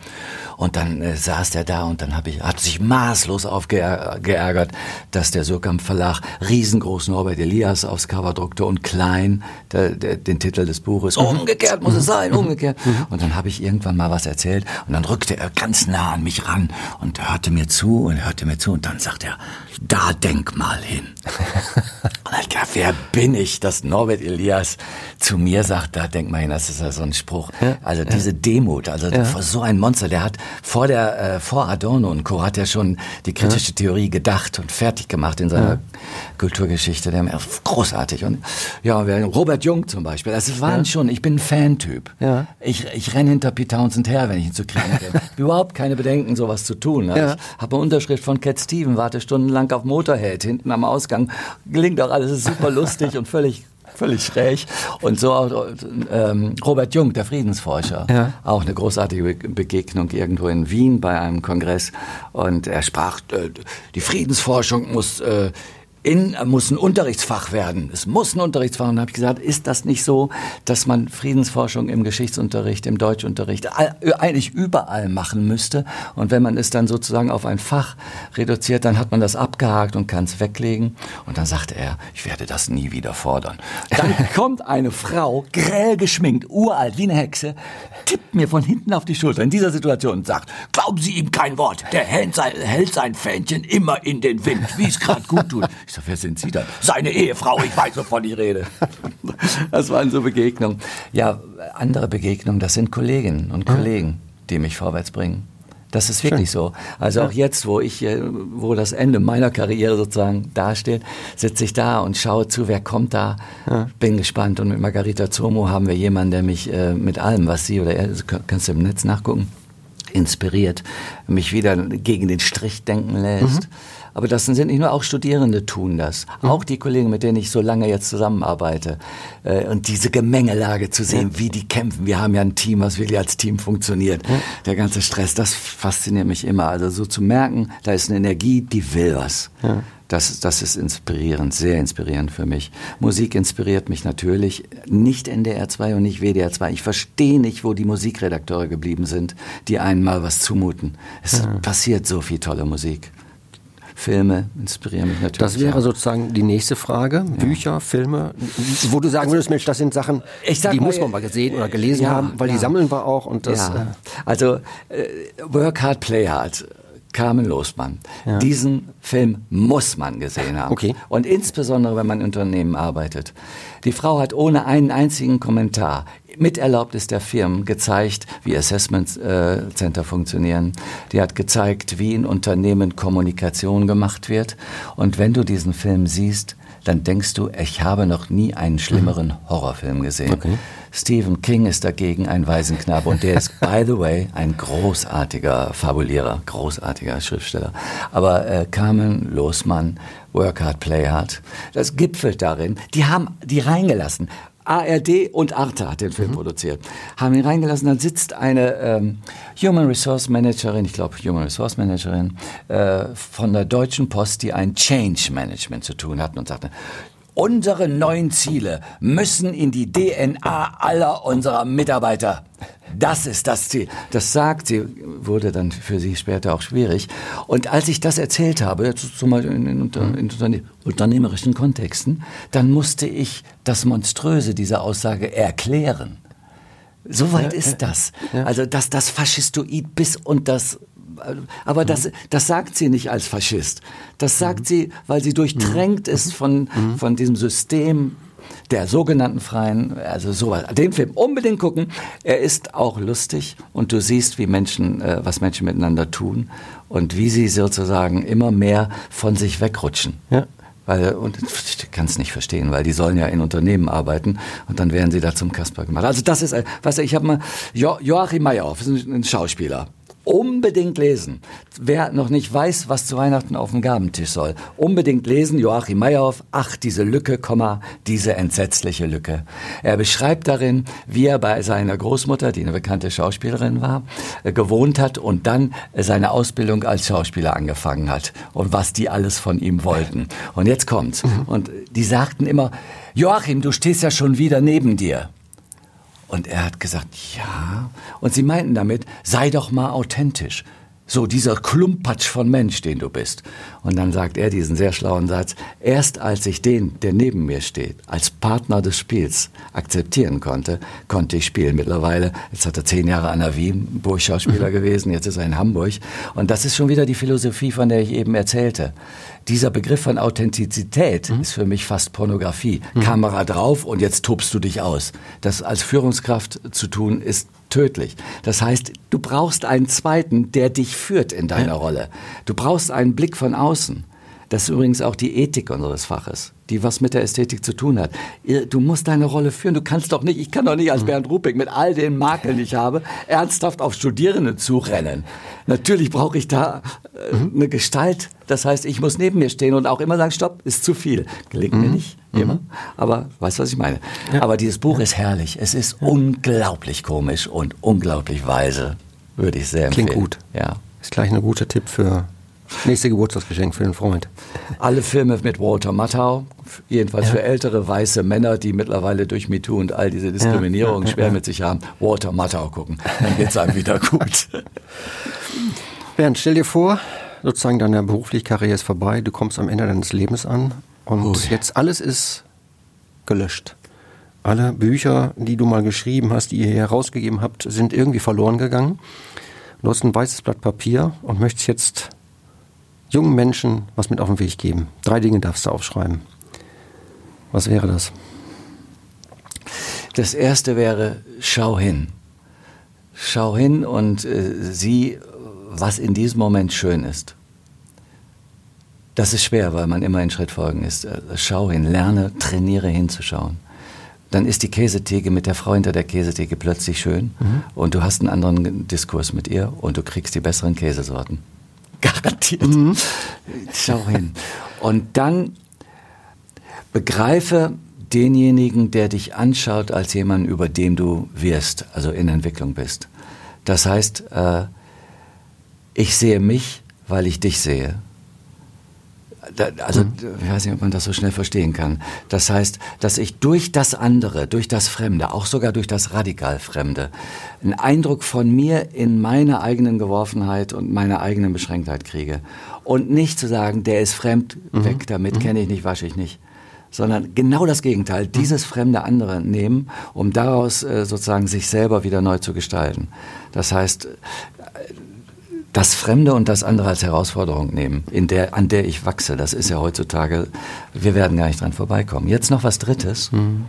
Und dann äh, saß der da und dann hab ich, hat sich maßlos aufgeärgert, dass der Surkamp Verlag riesengroß Norbert Elias aufs Cover druckte und klein der, der, den Titel des Buches. Mhm. Umgekehrt muss es sein, mhm. umgekehrt. Mhm. Und dann habe ich irgendwann mal was erzählt und dann rückte er ganz nah an mich ran und hörte mir zu und hörte mir zu und dann sagt er, da denk mal hin. und ich gedacht, wer bin ich, dass Norbert Elias zu mir sagt, da denk mal hin, das ist ja so ein Spruch. Also diese Demut, also ja. vor so ein Monster, der hat vor der äh, vor Adorno und Co. hat er schon die kritische. Theorie gedacht und fertig gemacht in seiner ja. Kulturgeschichte. Der großartig und ja, Robert Jung zum Beispiel. Das waren ja. schon. Ich bin ein Fantyp. Ja. Ich ich renne hinter Pete Townsend her, wenn ich ihn zu kriegen bin. Überhaupt keine Bedenken, sowas zu tun. Ne? Ja. Ich habe eine Unterschrift von Cat Steven, warte stundenlang auf Motorhead hinten am Ausgang. Gelingt auch alles, ist super lustig und völlig völlig schräg. Und so auch ähm, Robert Jung, der Friedensforscher, ja. auch eine großartige Begegnung irgendwo in Wien bei einem Kongress. Und er sprach, äh, die Friedensforschung muss äh, in, muss ein Unterrichtsfach werden. Es muss ein Unterrichtsfach. Und habe ich gesagt, ist das nicht so, dass man Friedensforschung im Geschichtsunterricht, im Deutschunterricht, eigentlich überall machen müsste? Und wenn man es dann sozusagen auf ein Fach reduziert, dann hat man das abgehakt und kann es weglegen. Und dann sagte er, ich werde das nie wieder fordern. Dann kommt eine Frau, grell geschminkt, uralt, wie eine Hexe, tippt mir von hinten auf die Schulter in dieser Situation und sagt, glauben Sie ihm kein Wort. Der hält sein, hält sein Fähnchen immer in den Wind, wie es gerade gut tut. Ich sag, wer sind Sie da? Seine Ehefrau, ich weiß, wovon ich rede. Das waren so Begegnungen. Ja, andere Begegnungen, das sind Kolleginnen und Kollegen, die mich vorwärts bringen. Das ist wirklich Schön. so. Also auch jetzt, wo ich, äh, wo das Ende meiner Karriere sozusagen dasteht, sitze ich da und schaue zu, wer kommt da. Ja. Bin gespannt. Und mit Margarita Zomo haben wir jemanden, der mich äh, mit allem, was sie oder er, kannst du im Netz nachgucken, inspiriert, mich wieder gegen den Strich denken lässt. Mhm aber das sind nicht nur auch Studierende tun das. Mhm. Auch die Kollegen, mit denen ich so lange jetzt zusammenarbeite. Äh, und diese Gemengelage zu sehen, ja. wie die kämpfen. Wir haben ja ein Team, was wirklich als Team funktioniert. Ja. Der ganze Stress, das fasziniert mich immer. Also so zu merken, da ist eine Energie, die will was. Ja. Das, das ist inspirierend, sehr inspirierend für mich. Musik inspiriert mich natürlich, nicht NDR 2 und nicht WDR 2. Ich verstehe nicht, wo die Musikredakteure geblieben sind, die einmal was zumuten. Es passiert so viel tolle Musik. Filme inspirieren mich natürlich. Das wäre auch. sozusagen die nächste Frage. Ja. Bücher, Filme, wo du sagen würdest, Mensch, das sind Sachen, die mal, muss man mal gesehen oder gelesen ja, haben, weil ja. die sammeln wir auch und das. Äh also äh, Work Hard, Play Hard. Carmen Losmann. Ja. Diesen Film muss man gesehen haben. Okay. Und insbesondere, wenn man in Unternehmen arbeitet. Die Frau hat ohne einen einzigen Kommentar mit Erlaubnis der Firmen gezeigt, wie Assessment äh, Center funktionieren. Die hat gezeigt, wie in Unternehmen Kommunikation gemacht wird. Und wenn du diesen Film siehst, dann denkst du, ich habe noch nie einen schlimmeren mhm. Horrorfilm gesehen. Okay. Stephen King ist dagegen ein Waisenknabe und der ist, by the way, ein großartiger Fabulierer, großartiger Schriftsteller. Aber äh, Carmen Losmann, Work Hard, Play Hard, das gipfelt darin. Die haben die reingelassen. ARD und Arte hat den Film mhm. produziert, haben ihn reingelassen. Dann sitzt eine ähm, Human Resource Managerin, ich glaube Human Resource Managerin äh, von der Deutschen Post, die ein Change Management zu tun hatten und sagte, Unsere neuen Ziele müssen in die DNA aller unserer Mitarbeiter. Das ist das Ziel. Das sagt sie, wurde dann für sie später auch schwierig. Und als ich das erzählt habe, zum Beispiel in, in, in unternehmerischen Kontexten, dann musste ich das Monströse dieser Aussage erklären. Soweit ja, ist das. Ja. Also, dass das Faschistoid bis und das aber das, das sagt sie nicht als Faschist. Das sagt mhm. sie, weil sie durchtränkt ist mhm. von, mhm. von diesem System der sogenannten Freien, also sowas. Den Film unbedingt gucken. Er ist auch lustig und du siehst, wie Menschen, äh, was Menschen miteinander tun und wie sie sozusagen immer mehr von sich wegrutschen. Ja. Weil, und ich kann es nicht verstehen, weil die sollen ja in Unternehmen arbeiten und dann werden sie da zum Kasper gemacht. Also das ist, was ich habe mal, jo Joachim Meyerhoff ist ein Schauspieler unbedingt lesen. Wer noch nicht weiß, was zu Weihnachten auf dem Gabentisch soll, unbedingt lesen Joachim Meyerhoff, ach, diese Lücke, Komma, diese entsetzliche Lücke. Er beschreibt darin, wie er bei seiner Großmutter, die eine bekannte Schauspielerin war, äh, gewohnt hat und dann seine Ausbildung als Schauspieler angefangen hat und was die alles von ihm wollten. Und jetzt kommt's. Mhm. Und die sagten immer, Joachim, du stehst ja schon wieder neben dir. Und er hat gesagt, ja. Und sie meinten damit, sei doch mal authentisch. So dieser Klumpatsch von Mensch, den du bist. Und dann sagt er diesen sehr schlauen Satz, erst als ich den, der neben mir steht, als Partner des Spiels akzeptieren konnte, konnte ich spielen. Mittlerweile, jetzt hat er zehn Jahre an der Wien Burgschauspieler mhm. gewesen, jetzt ist er in Hamburg. Und das ist schon wieder die Philosophie, von der ich eben erzählte. Dieser Begriff von Authentizität mhm. ist für mich fast Pornografie. Mhm. Kamera drauf und jetzt tobst du dich aus. Das als Führungskraft zu tun, ist tödlich. Das heißt, du brauchst einen zweiten, der dich führt in deiner ja. Rolle. Du brauchst einen Blick von außen. Das ist übrigens auch die Ethik unseres Faches, die was mit der Ästhetik zu tun hat. Du musst deine Rolle führen. Du kannst doch nicht, ich kann doch nicht als mhm. Bernd Rupik mit all den Makeln, die ich habe, ernsthaft auf Studierende zurennen. Natürlich brauche ich da äh, mhm. eine Gestalt. Das heißt, ich muss neben mir stehen und auch immer sagen, stopp, ist zu viel. Gelingt mir mhm. nicht, immer. Aber weißt du, was ich meine? Ja. Aber dieses Buch ist herrlich. Es ist ja. unglaublich komisch und unglaublich weise. Würde ich sehr empfehlen. Klingt gut. Ja. Ist gleich ein guter Tipp für Nächste Geburtstagsgeschenk für den Freund. Alle Filme mit Walter Matthau, jedenfalls ja. für ältere weiße Männer, die mittlerweile durch MeToo und all diese Diskriminierung ja, ja, schwer mit sich haben, Walter Matthau gucken. Dann geht es einem wieder gut. Bernd, stell dir vor, sozusagen deine berufliche Karriere ist vorbei, du kommst am Ende deines Lebens an und Ui. jetzt alles ist gelöscht. Alle Bücher, die du mal geschrieben hast, die ihr herausgegeben habt, sind irgendwie verloren gegangen. Du hast ein weißes Blatt Papier und möchtest jetzt jungen Menschen was mit auf den Weg geben? Drei Dinge darfst du aufschreiben. Was wäre das? Das erste wäre, schau hin. Schau hin und äh, sieh, was in diesem Moment schön ist. Das ist schwer, weil man immer in Schrittfolgen ist. Äh, schau hin, lerne, trainiere hinzuschauen. Dann ist die Käsetheke mit der Frau hinter der Käsetheke plötzlich schön mhm. und du hast einen anderen Diskurs mit ihr und du kriegst die besseren Käsesorten. Garantiert. Mhm. Schau hin. Und dann begreife denjenigen, der dich anschaut, als jemand, über dem du wirst, also in Entwicklung bist. Das heißt, äh, ich sehe mich, weil ich dich sehe also mhm. ich weiß nicht, ob man das so schnell verstehen kann. Das heißt, dass ich durch das andere, durch das Fremde, auch sogar durch das radikal Fremde, einen Eindruck von mir in meiner eigenen Geworfenheit und meiner eigenen Beschränktheit kriege. Und nicht zu sagen, der ist fremd, mhm. weg damit, mhm. kenne ich nicht, wasche ich nicht sondern genau das Gegenteil, mhm. dieses fremde andere nehmen, um daraus äh, sozusagen sich selber wieder neu zu gestalten. Das heißt, das Fremde und das andere als Herausforderung nehmen, in der, an der ich wachse. Das ist ja heutzutage, wir werden gar nicht dran vorbeikommen. Jetzt noch was Drittes. Mhm.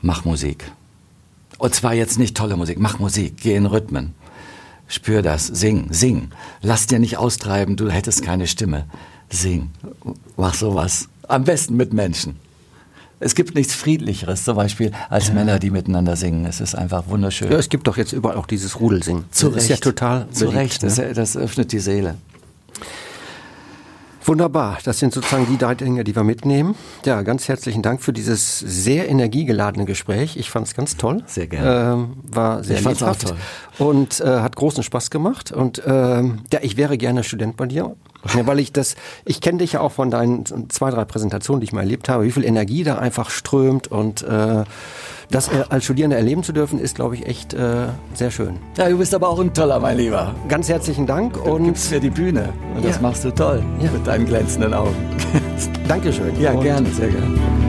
mach Musik. Und zwar jetzt nicht tolle Musik, mach Musik, geh in Rhythmen. Spür das, sing, sing. Lass dir nicht austreiben, du hättest keine Stimme. Sing, mach sowas. Am besten mit Menschen. Es gibt nichts Friedlicheres, zum Beispiel, als ja. Männer, die miteinander singen. Es ist einfach wunderschön. Ja, es gibt doch jetzt überall auch dieses Rudelsingen. Zu das Recht. ist ja total Zu beliebt, Recht, ne? das, das öffnet die Seele. Wunderbar, das sind sozusagen die drei Dinge, die wir mitnehmen. Ja, ganz herzlichen Dank für dieses sehr energiegeladene Gespräch. Ich fand es ganz toll. Sehr gerne. Ähm, war sehr ich lebhaft toll. und äh, hat großen Spaß gemacht. Und ähm, ja, ich wäre gerne Student bei dir, ja, weil ich das, ich kenne dich ja auch von deinen zwei, drei Präsentationen, die ich mal erlebt habe, wie viel Energie da einfach strömt und äh, das als Studierender erleben zu dürfen, ist, glaube ich, echt äh, sehr schön. Ja, du bist aber auch ein toller, mein Lieber. Ganz herzlichen Dank. Du und gibst mir die Bühne. Und ja. das machst du toll. Ja. Mit deinen glänzenden Augen. Dankeschön. Ja, gerne, sehr gerne.